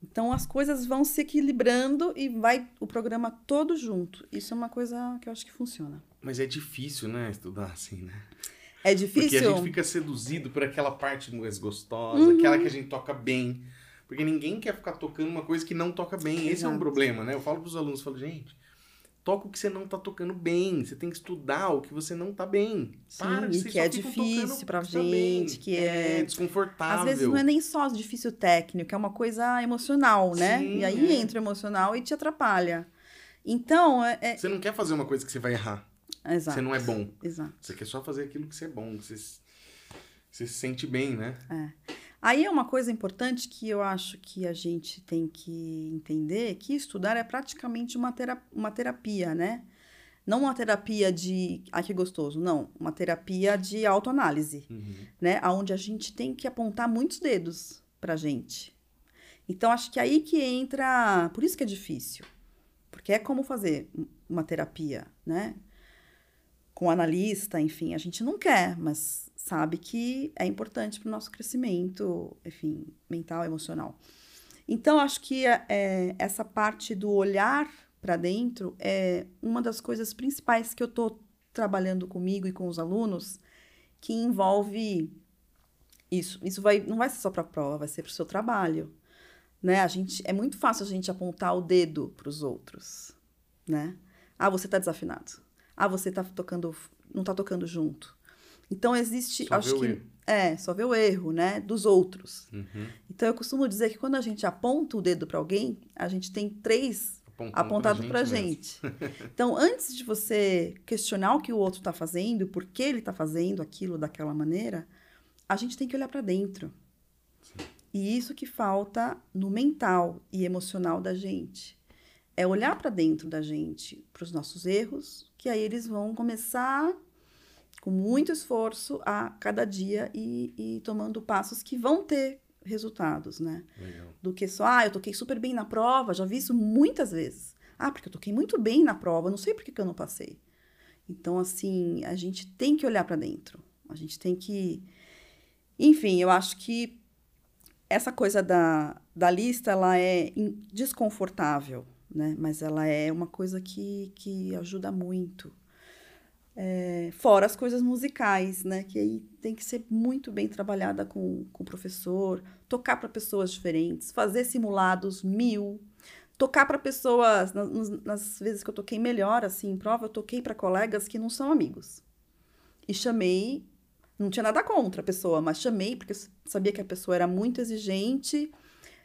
Então as coisas vão se equilibrando e vai o programa todo junto. Isso é uma coisa que eu acho que funciona. Mas é difícil, né, estudar assim, né? É difícil. Porque a gente fica seduzido por aquela parte mais gostosa, uhum. aquela que a gente toca bem. Porque ninguém quer ficar tocando uma coisa que não toca bem. Exato. Esse é um problema, né? Eu falo para os alunos, falo, gente, toca o que você não tá tocando bem. Você tem que estudar o que você não tá bem. Sim, Para, e que é difícil pra gente, que é... é... desconfortável. Às vezes não é nem só difícil técnico, é uma coisa emocional, né? Sim, e aí é. entra o emocional e te atrapalha. Então, é, é... Você não quer fazer uma coisa que você vai errar. Exato. Você não é bom. Exato. Você quer só fazer aquilo que você é bom, que você, você se sente bem, né? É. Aí é uma coisa importante que eu acho que a gente tem que entender que estudar é praticamente uma, terapia, uma terapia, né? Não uma terapia de, ai que gostoso, não, uma terapia de autoanálise, uhum. né? Onde a gente tem que apontar muitos dedos pra gente. Então acho que aí que entra, por isso que é difícil. Porque é como fazer uma terapia, né? Com analista, enfim, a gente não quer, mas sabe que é importante para o nosso crescimento, enfim, mental, emocional. Então, acho que é, essa parte do olhar para dentro é uma das coisas principais que eu estou trabalhando comigo e com os alunos, que envolve isso. Isso vai, não vai ser só para a prova, vai ser para o seu trabalho. Né? A gente, é muito fácil a gente apontar o dedo para os outros. Né? Ah, você está desafinado. Ah, você tá tocando, não está tocando junto. Então existe, só acho que erro. é, só ver o erro, né, dos outros. Uhum. Então eu costumo dizer que quando a gente aponta o dedo para alguém, a gente tem três Apontando apontado para gente. gente. então antes de você questionar o que o outro está fazendo, por que ele está fazendo aquilo daquela maneira, a gente tem que olhar para dentro. Sim. E isso que falta no mental e emocional da gente. É olhar para dentro da gente, para os nossos erros, que aí eles vão começar com muito esforço a cada dia e, e tomando passos que vão ter resultados, né? Legal. Do que só, ah, eu toquei super bem na prova, já vi isso muitas vezes. Ah, porque eu toquei muito bem na prova, não sei por que, que eu não passei. Então, assim, a gente tem que olhar para dentro. A gente tem que. Enfim, eu acho que essa coisa da, da lista, ela é desconfortável, né? Mas ela é uma coisa que, que ajuda muito. É, fora as coisas musicais, né? Que aí tem que ser muito bem trabalhada com, com o professor, tocar para pessoas diferentes, fazer simulados mil, tocar para pessoas. Nas, nas, vezes que eu toquei melhor, assim, em prova, eu toquei para colegas que não são amigos. E chamei Não tinha nada contra a pessoa, mas chamei porque sabia que a pessoa era muito exigente,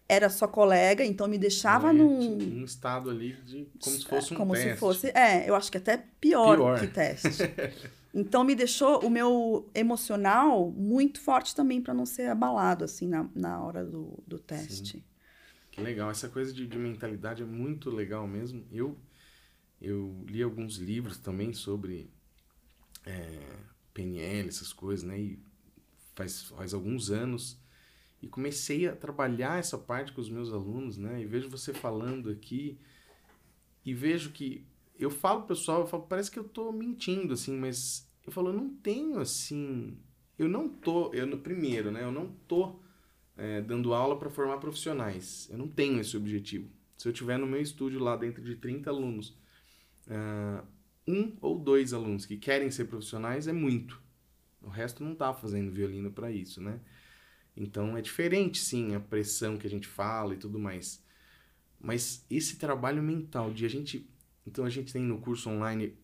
era só colega, então me deixava num. Um estado ali de. Como se fosse um como teste. se fosse. É, eu acho que até pior, Pior. que teste. então me deixou o meu emocional muito forte também para não ser abalado, assim, na, na hora do, do teste. Que legal. Essa coisa de, de mentalidade é muito legal mesmo. Eu, eu li alguns livros também sobre é, PNL, essas coisas, né? E faz, faz alguns anos. E comecei a trabalhar essa parte com os meus alunos, né? E vejo você falando aqui e vejo que eu falo pessoal, eu falo, parece que eu tô mentindo, assim, mas eu falo, eu não tenho, assim, eu não tô, eu no primeiro, né? Eu não tô é, dando aula para formar profissionais. Eu não tenho esse objetivo. Se eu tiver no meu estúdio lá dentro de 30 alunos, ah, um ou dois alunos que querem ser profissionais é muito. O resto não tá fazendo violino para isso, né? Então é diferente, sim, a pressão que a gente fala e tudo mais. Mas esse trabalho mental de a gente. Então a gente tem no curso online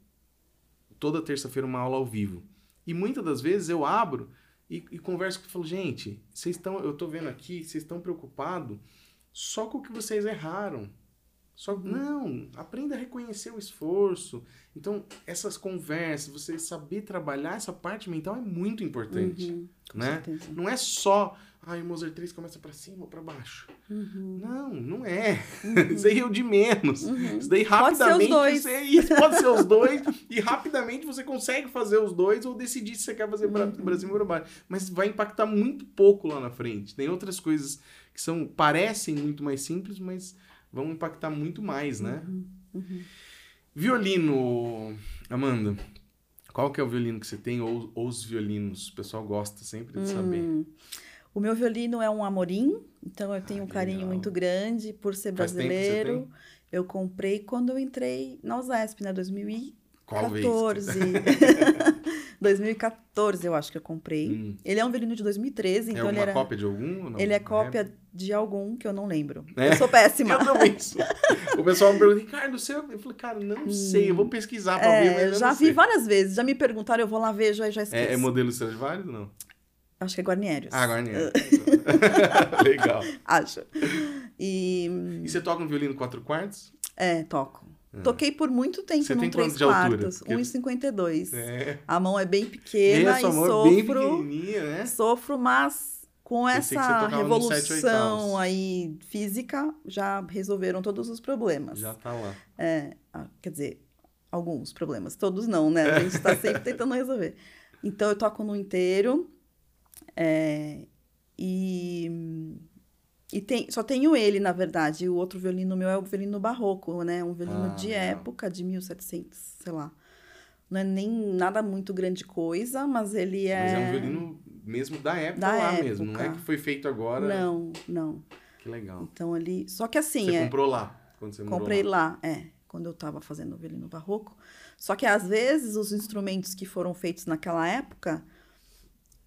toda terça-feira uma aula ao vivo. E muitas das vezes eu abro e, e converso com e falo, gente, vocês estão. Eu tô vendo aqui, vocês estão preocupados só com o que vocês erraram. Só não, aprenda a reconhecer o esforço. Então, essas conversas, você saber trabalhar essa parte mental é muito importante, Uhum, né? certeza. Não é só, ai, o Mozart 3 começa pra cima ou pra baixo. Uhum. Não, não é. Isso aí é o de menos. Uhum. Isso daí Pode ser os rapidamente dois. você isso pode ser os dois e rapidamente você consegue fazer os dois ou decidir se você quer fazer pra, Uhum. cima ou pra baixo. Mas vai impactar muito pouco lá na frente. Tem outras coisas que são parecem muito mais simples, mas vão impactar muito mais, né? Uhum. Violino, Amanda. Qual que é o violino que você tem ou, ou os violinos? O pessoal gosta sempre de saber. Hum. O meu violino é um amorim, então eu tenho Ah, um carinho legal. muito grande por ser brasileiro. Eu comprei quando eu entrei na USESP, né? 2014. Qual vez? 2014, eu acho que eu comprei. Hum. Ele é um violino de 2013, É então ele uma era. cópia de algum não? Ele é cópia de algum que eu não lembro. É? Eu sou péssima. Eu também sou. O pessoal me pergunta, Ricardo, você... Eu falei, cara, não sei, eu vou pesquisar pra ver, É, mas eu já vi sei. várias vezes. Já me perguntaram, eu vou lá ver, já, já esqueci. É, é modelo Stradivarius ou não? Acho que é Guarnierius. Ah, Guarnieri. Legal. Acho. E. E você toca um violino 4 quartos? É, toco. Toquei por muito tempo. Você num tem quanto 3 de altura? quartos, Porque- 1,52. É. A mão é bem pequena e bem sofro, né? sofro, mas com essa revolução aí física, já resolveram todos os problemas. Já tá lá. É, ah, quer dizer, alguns problemas, todos não, né? A gente tá sempre tentando resolver. Então eu toco no inteiro é, e e tem, só tenho ele, na verdade. O outro violino meu é o violino barroco, né? Um violino Ah, de legal. época, de 1700, sei lá. Não é nem nada muito grande coisa, mas ele é... Mas é um violino mesmo da época Da lá época. mesmo. Não é que foi feito agora. Não, não. Que legal. Então ali... Só que assim, Você é... comprou lá, quando você Comprei lá. lá, é, quando eu tava fazendo o violino barroco. Só que às vezes os instrumentos que foram feitos naquela época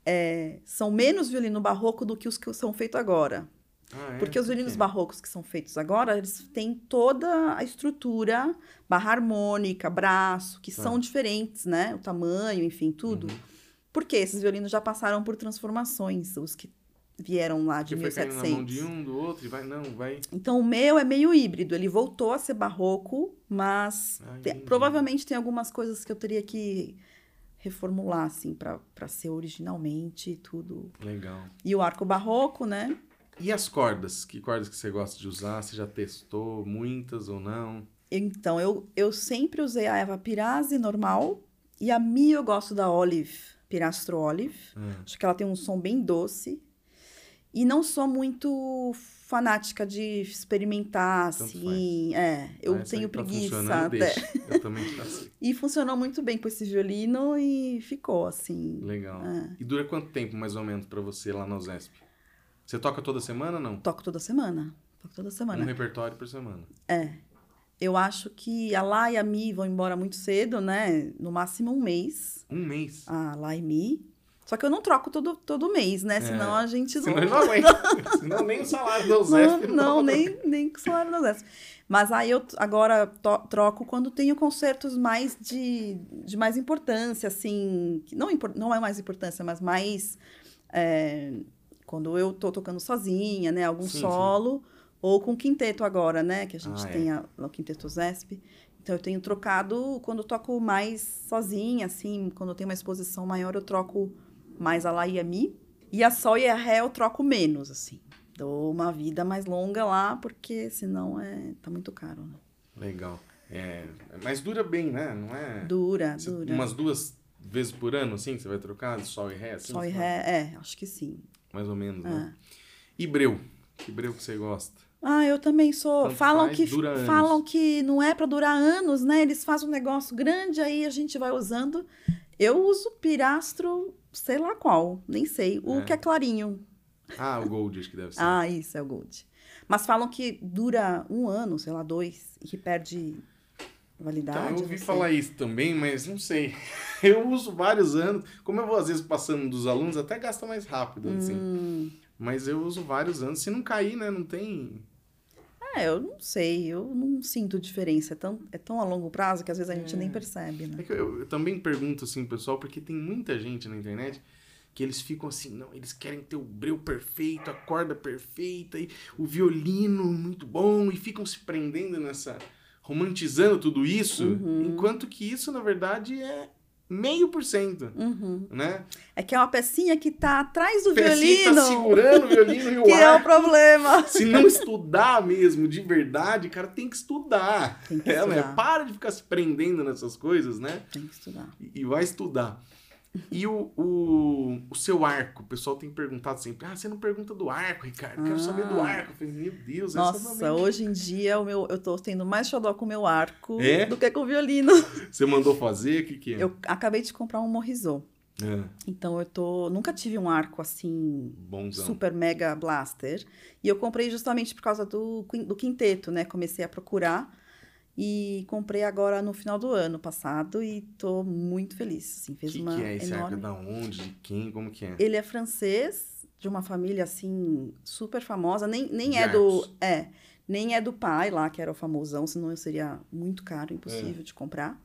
é, são menos violino barroco do que os que são feitos agora. Ah, é? Porque os violinos barrocos que são feitos agora, eles têm toda a estrutura, barra harmônica, braço, que Tá. são diferentes, né? O tamanho, enfim, tudo. Uhum. Porque esses violinos já passaram por transformações, os que vieram lá de Porque foi caindo na mão 1700. de um, do outro, e vai... Não, vai... Então, o meu é meio híbrido. Ele voltou a ser barroco, mas Ah, te- provavelmente tem algumas coisas que eu teria que reformular, assim, pra ser originalmente tudo. Legal. E o arco barroco, né? E as cordas? Que cordas que você gosta de usar? Você já testou muitas ou não? Então, eu, eu sempre usei a Eva Pirazzi normal. E a Mi eu gosto da Olive, Pirastro Olive. Ah, Acho que ela tem um som bem doce. E não sou muito fanática de experimentar, Tanto assim. É, eu ah, tenho preguiça até. Eu também faço. E funcionou muito bem com esse violino e ficou assim. Legal. É. E dura quanto tempo, mais ou menos, pra você lá na USESP? Você toca toda semana ou não? Toco toda semana. Toco toda Um semana. repertório por semana. É. Eu acho que a Lá e a Mi vão embora muito cedo, né? No máximo um mês. Um mês. A Lá e Mi. Só que eu não troco todo, todo mês, né? Senão a gente Senão não. ele não aguenta. Senão nem o salário do Zesp Não, não, nem, nem com o salário da Zesp. Mas aí eu agora troco quando tenho concertos mais de, de mais importância, assim. que Não, não é mais importância, mas mais. é, quando eu tô tocando sozinha, né? Algum Sim, sim. solo. Ou com quinteto agora, né? Que a gente Ah, é. tem a, o quinteto Zesp. Então eu tenho trocado quando eu toco mais sozinha, assim. Quando eu tenho uma exposição maior, eu troco mais a Lá e a Mi. E a Sol e a Ré eu troco menos, assim. Dou uma vida mais longa lá, porque senão é, tá muito caro, né? Legal. É, mas dura bem, né? Não é. Dura, Você- dura. Umas duas vezes por ano, assim, que você vai trocar sol e ré, assim? Sol e? Ré, é, acho que sim. Mais ou menos, né? É. E breu? Que breu que você gosta? Ah, eu também sou. Tanto falam faz, que dura anos. falam que não é para durar anos, né? Eles fazem um negócio grande aí a gente vai usando. Eu uso pirastro, sei lá qual, nem sei. O É. que é clarinho. Ah, o Gold, acho que deve ser. Ah, isso é o Gold. Mas falam que dura um ano, sei lá, dois, e que perde validade. Então, eu ouvi falar isso também, mas não sei. Eu uso vários anos. Como eu vou, às vezes, passando dos alunos, até gasta mais rápido, assim. Hum, Mas eu uso vários anos. Se não cair, né? Não tem. é, eu não sei, eu não sinto diferença. É tão, é tão a longo prazo que às vezes a gente É. nem percebe, É né? que eu, eu também pergunto, assim, pessoal, porque tem muita gente na internet que eles ficam assim, não, eles querem ter o breu perfeito, a corda perfeita, e o violino muito bom, e ficam se prendendo nessa. Romantizando tudo isso, Uhum. enquanto que isso, na verdade, é meio por cento, Uhum. né? É que é uma pecinha que tá atrás do Pecinha violino. tá segurando o violino e o que é o ar. problema. Se não estudar mesmo, de verdade, cara, tem que estudar. Tem que É, né? estudar. Para de ficar se prendendo nessas coisas, né? Tem que estudar. E e vai estudar. E o, o, o seu arco? O pessoal tem perguntado sempre. Ah, você não pergunta do arco, Ricardo. Quero saber do Ah. arco. Eu falei, meu Deus, essa Nossa, hoje em dia o meu, eu tô tendo mais xodó com o meu arco É? do que com o violino. Você mandou fazer? O que, que é? Eu acabei de comprar um Morrisot. É, Então eu tô. Nunca tive um arco assim. bonzão. Super mega blaster. E eu comprei justamente por causa do, do quinteto, né? Comecei a procurar. E comprei agora no final do ano passado e tô muito feliz. Assim, O fez que, uma que é esse enorme. É da onde? De quem? Como que é? Ele é francês, de uma família assim super famosa, nem, nem De é do, é, nem é do pai lá, que era o famosão, senão seria muito caro, impossível de comprar.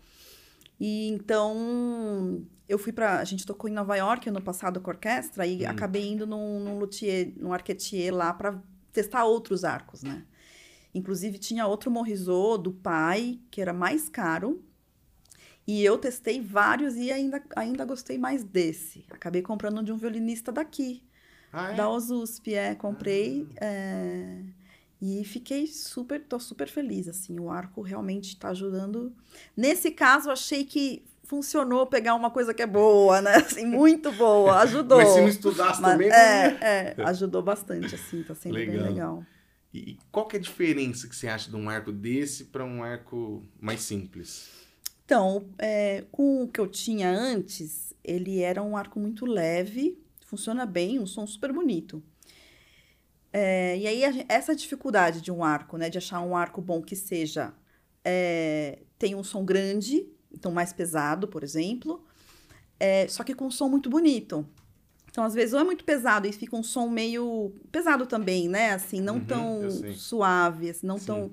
E então eu fui pra. a gente tocou em Nova York ano passado com a orquestra e Hum. acabei indo num, num luthier, num arquetier lá para testar outros arcos, né? Inclusive tinha outro Morrisot do pai, que era mais caro. E eu testei vários e ainda, ainda gostei mais desse. Acabei comprando de um violinista daqui, Ah, é? da OSUSP. É, comprei é, e fiquei super, tô super feliz, assim. O arco realmente está ajudando. Nesse caso, achei que funcionou pegar uma coisa que é boa, né? Assim, muito boa, ajudou. Mas se não estudasse Mas- também, não é, ia. é, ajudou bastante, assim, tá sendo Legal. bem legal. E qual que é a diferença que você acha de um arco desse para um arco mais simples? Então, é, com o que eu tinha antes, ele era um arco muito leve, funciona bem, um som super bonito. É, e aí, a essa dificuldade de um arco, né, de achar um arco bom que seja, é, tem um som grande, então mais pesado, por exemplo, é, só que com um som muito bonito. Então, às vezes, ou é muito pesado e fica um som meio pesado também, né? Assim, não Uhum, tão suave, assim, não Sim. tão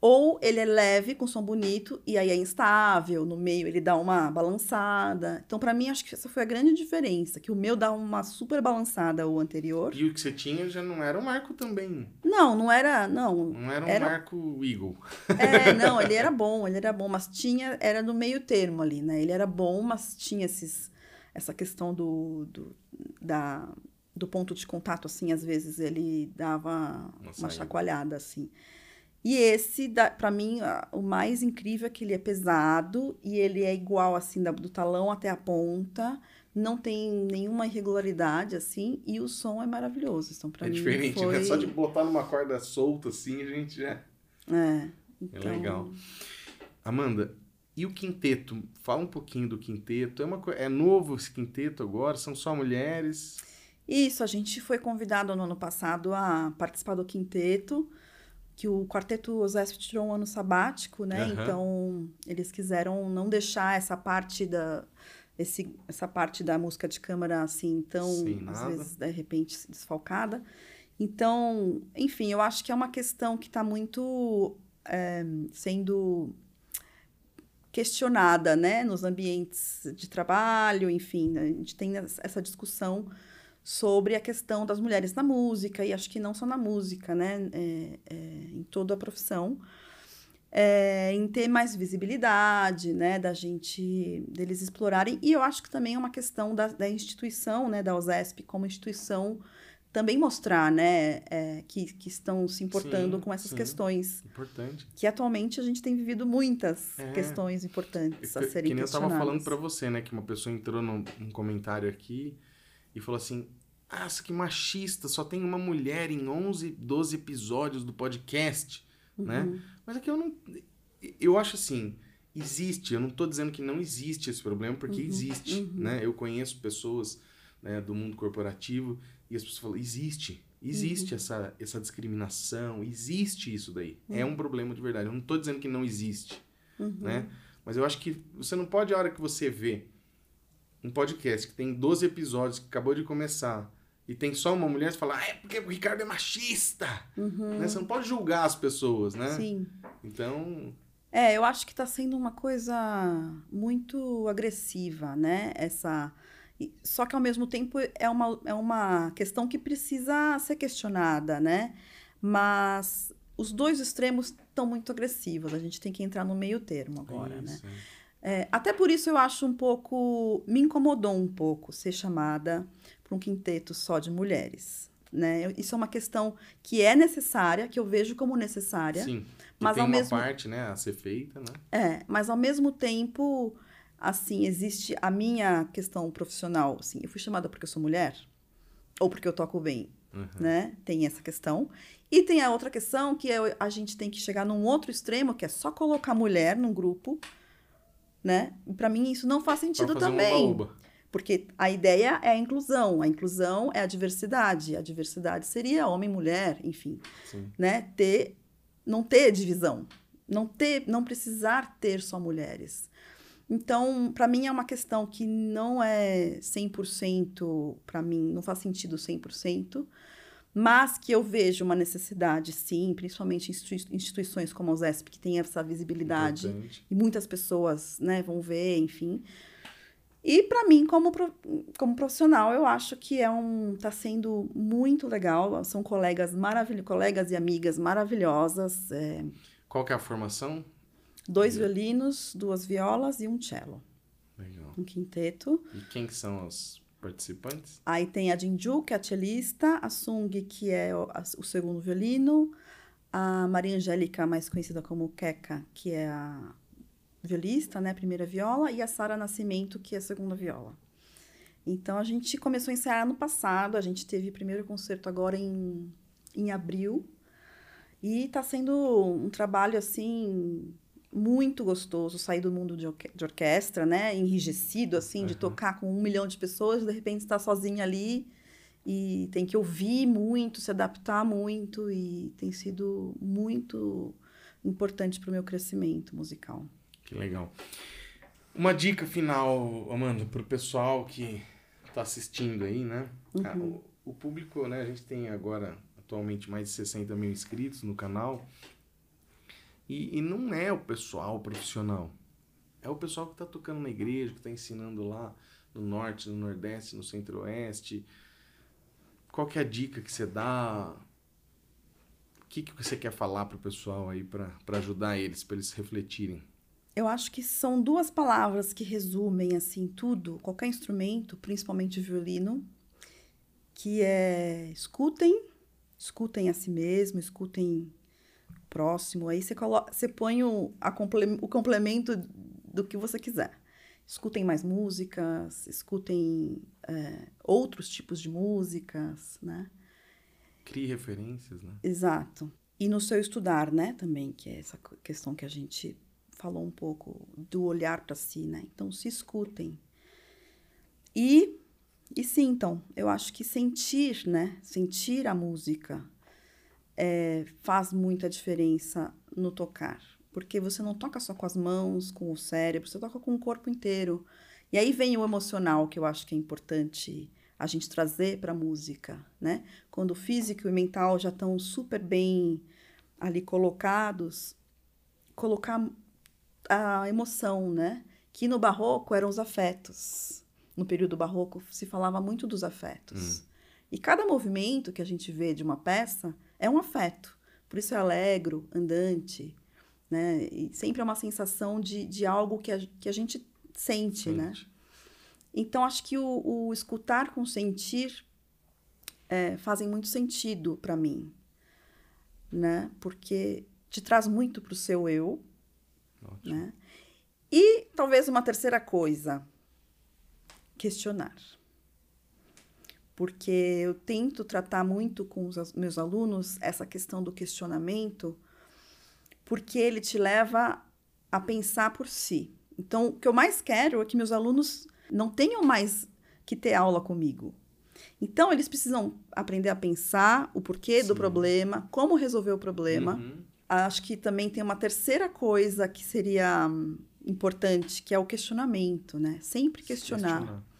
ou ele é leve, com som bonito, e aí é instável, no meio ele dá uma balançada. Então, pra mim, acho que essa foi a grande diferença, que o meu dá uma super balançada, o anterior. E o que você tinha já não era um arco também. Não, não era, não. Não era um Era- arco Eagle. É, não, ele era bom, ele era bom, mas tinha, era no meio termo ali, né? Ele era bom, mas tinha esses, essa questão do, do, da, do ponto de contato, assim, às vezes ele dava Uma uma chacoalhada, assim. E esse, pra mim, o mais incrível é que ele é pesado e ele é igual, assim, da- do talão até a ponta. Não tem nenhuma irregularidade, assim, e o som é maravilhoso. Então, pra é mim, diferente, foi... né? Só de botar numa corda solta assim, a gente já. É, É então... legal. Amanda, e o quinteto? Fala um pouquinho do quinteto. É, uma, é novo esse quinteto agora? São só mulheres? Isso, a gente foi convidado no ano passado a participar do quinteto, que o quarteto Osesp tirou um ano sabático, né? Aham. Então, eles quiseram não deixar essa parte da, esse, essa parte da música de câmara assim tão às vezes de repente desfalcada. Então, enfim, eu acho que é uma questão que está muito é, sendo questionada, né, nos ambientes de trabalho, enfim, a gente tem essa discussão sobre a questão das mulheres na música, e acho que não só na música, né, é, é, em toda a profissão, é, em ter mais visibilidade, né, da gente, deles explorarem, e eu acho que também é uma questão da, da instituição, né, da OSESP como instituição também mostrar, né, é, que, que estão se importando sim, com essas sim. questões. Importante. Que atualmente a gente tem vivido muitas é. questões importantes a serem que, que nem eu estava falando para você, né, que uma pessoa entrou num, num, comentário aqui e falou assim: "Ah, que machista, só tem uma mulher em 11, 12 episódios do podcast", uhum. né? Mas aqui eu não eu acho assim, existe, eu não estou dizendo que não existe esse problema, porque uhum. existe, uhum. né? Eu conheço pessoas né, do mundo corporativo e as pessoas falam, existe, existe uhum. essa, essa discriminação, existe isso daí. É uhum. É um problema de verdade. Eu não estou dizendo que não existe, uhum. né? Mas eu acho que você não pode, a hora que você vê um podcast que tem 12 episódios, que acabou de começar, e tem só uma mulher, você fala, ah, é porque o Ricardo é machista. Uhum. Né? Você não pode julgar as pessoas, né? Sim. Então... É, eu acho que está sendo uma coisa muito agressiva, né? Essa só que, ao mesmo tempo, é uma, é uma questão que precisa ser questionada, né? Mas os dois extremos estão muito agressivos. A gente tem que entrar no meio termo agora, né? isso, né? É, até por isso eu acho um pouco... Me incomodou um pouco ser chamada para um quinteto só de mulheres. Né? Isso é uma questão que é necessária, que eu vejo como necessária. Sim, mas tem ao uma mesmo... parte né, a ser feita, né? É, mas ao mesmo tempo assim, existe a minha questão profissional, assim, eu fui chamada porque eu sou mulher ou porque eu toco bem, uhum. né? Tem essa questão. E tem a outra questão que é, a gente tem que chegar num outro extremo, que é só colocar mulher num grupo, né? E para mim isso não faz sentido também. Porque a ideia é a inclusão, a inclusão é a diversidade, a diversidade seria homem, mulher, enfim, Sim. né? Ter não ter divisão, não ter, não precisar ter só mulheres. Então, para mim é uma questão que não é 100%, para mim não faz sentido 100%, mas que eu vejo uma necessidade, sim, principalmente em instituições como a USESP, que tem essa visibilidade Importante. e muitas pessoas né, vão ver, enfim. E para mim, como, como profissional, eu acho que é um tá sendo muito legal. São colegas maravilhosos, colegas e amigas maravilhosas. É... Qual que é a formação? Dois violinos, duas violas e um cello. Legal. Um quinteto. E quem que são os participantes? Aí tem a Jinju, que é a cellista, a Sung, que é o, a, o segundo violino, a Maria Angélica, mais conhecida como Keka, que é a violista, né, primeira viola, e a Sara Nascimento, que é a segunda viola. Então a gente começou a ensaiar no passado, a gente teve o primeiro concerto agora em, em abril. E está sendo um trabalho assim muito gostoso sair do mundo de, orque de orquestra, né? Enrijecido, assim, uhum. de tocar com um milhão de pessoas, de repente estar sozinha ali e tem que ouvir muito, se adaptar muito e tem sido muito importante para o meu crescimento musical. Que legal. Uma dica final, Amanda, para o pessoal que está assistindo aí, né? Uhum. Ah, o, o público, né? A gente tem agora atualmente mais de 60 mil inscritos no canal. E, e não é o pessoal profissional. É o pessoal que está tocando na igreja, que está ensinando lá no norte, no nordeste, no centro-oeste. Qual que é a dica que você dá? O que, que você quer falar para o pessoal aí para ajudar eles, para eles refletirem? Eu acho que são duas palavras que resumem assim tudo, qualquer instrumento, principalmente violino, que é escutem, escutem a si mesmo, escutem próximo. Aí você, coloca, você põe o, a comple, o complemento do que você quiser. Escutem mais músicas, escutem é, outros tipos de músicas, né? Crie referências, né? Exato. E no seu estudar, né, também, que é essa questão que a gente falou um pouco do olhar para si, né? Então, se escutem. E, e sim, então, eu acho que sentir, né? Sentir a música, é, faz muita diferença no tocar. Porque você não toca só com as mãos, com o cérebro, você toca com o corpo inteiro. E aí vem o emocional, que eu acho que é importante a gente trazer para a música, né? Quando o físico e o mental já estão super bem ali colocados, colocar a emoção, né? Que no barroco eram os afetos. No período barroco se falava muito dos afetos. Hum. E cada movimento que a gente vê de uma peça é um afeto. Por isso é alegro, andante, né? E sempre é uma sensação de, de algo que a, que a gente sente, né? sente. né? Então, acho que o, o escutar com sentir é, fazem muito sentido para mim, né? Porque te traz muito para o seu eu, Ótimo. né? E talvez uma terceira coisa, questionar. Porque eu tento tratar muito com os meus alunos essa questão do questionamento, porque ele te leva a pensar por si. Então, o que eu mais quero é que meus alunos não tenham mais que ter aula comigo. Então, eles precisam aprender a pensar o porquê Sim. do problema, como resolver o problema. Uhum. Acho que também tem uma terceira coisa que seria hum, importante, que é o questionamento, né? Sempre questionar. questionar.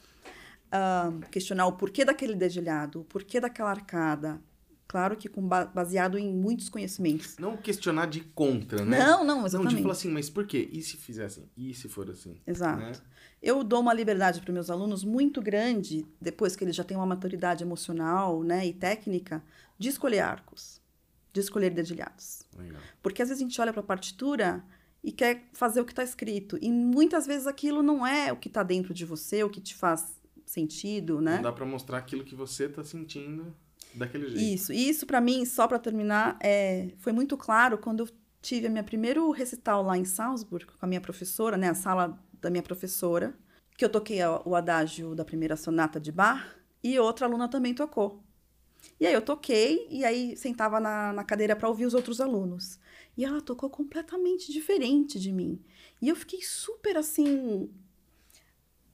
Uh, questionar o porquê daquele dedilhado, o porquê daquela arcada, Claro que com baseado em muitos conhecimentos. Não questionar de contra, né? Não, não, exatamente. Não, de falar assim, mas por quê? E se fizer assim? E se for assim? Exato. Né? Eu dou uma liberdade para meus alunos muito grande, depois que eles já têm uma maturidade emocional né, e técnica, de escolher arcos, de escolher dedilhados. Legal. Porque às vezes a gente olha para a partitura e quer fazer o que está escrito. E muitas vezes aquilo não é o que está dentro de você, o que te faz sentido, né? Não dá para mostrar aquilo que você está sentindo Daquele jeito. Isso. E isso, para mim, só para terminar, é, foi muito claro quando eu tive a minha primeiro recital lá em Salzburg com a minha professora, né? A sala da minha professora, que eu toquei o adágio da primeira sonata de Bach e outra aluna também tocou. E aí eu toquei e aí sentava na, na cadeira para ouvir os outros alunos. E ela tocou completamente diferente de mim. E eu fiquei super assim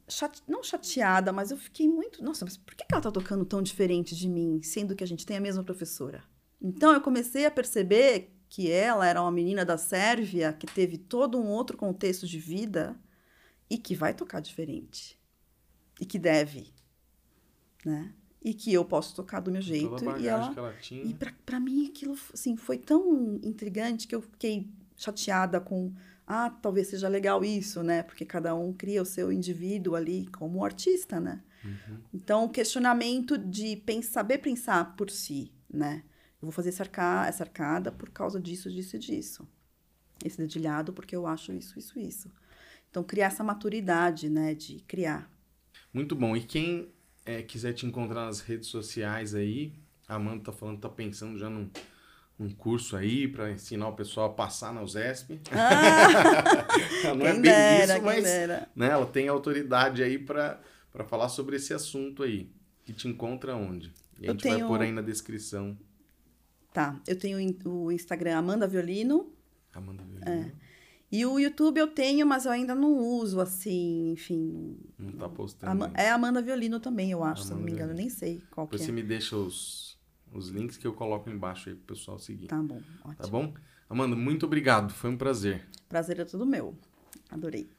chate... não chateada, mas eu fiquei muito. Nossa, mas por que ela tá tocando tão diferente de mim, sendo que a gente tem a mesma professora? Então eu comecei a perceber que ela era uma menina da Sérvia que teve todo um outro contexto de vida e que vai tocar diferente. E que deve, né? E que eu posso tocar do meu jeito. Toda e ela, ela. E para mim aquilo assim, foi tão intrigante que eu fiquei chateada com ah, talvez seja legal isso, né? Porque cada um cria o seu indivíduo ali como artista, né? Uhum. Então, o questionamento de pensar, saber pensar por si, né? Eu vou fazer essa, arca, essa arcada por causa disso, disso e disso. Esse dedilhado porque eu acho isso, isso, isso. Então, criar essa maturidade, né? De criar. Muito bom. E quem é, quiser te encontrar nas redes sociais aí, a Amanda tá falando, tá pensando já num um curso aí para ensinar o pessoal a passar na USESP. Ah, não é bem dera, isso, mas né, ela tem autoridade aí para falar sobre esse assunto aí. Que te encontra onde? E a eu gente tenho... vai pôr aí na descrição. Tá, eu tenho o Instagram Amanda Violino. Amanda Violino. É. E o YouTube eu tenho, mas eu ainda não uso assim, enfim. Não tá postando. Am é Amanda Violino também, eu acho, Amanda se não me engano. Nem sei qual Depois que é. Você me deixa os os links que eu coloco embaixo aí pro pessoal seguir. Tá bom, ótimo. Tá bom? Amanda, muito obrigado. Foi um prazer. Prazer é tudo meu. Adorei.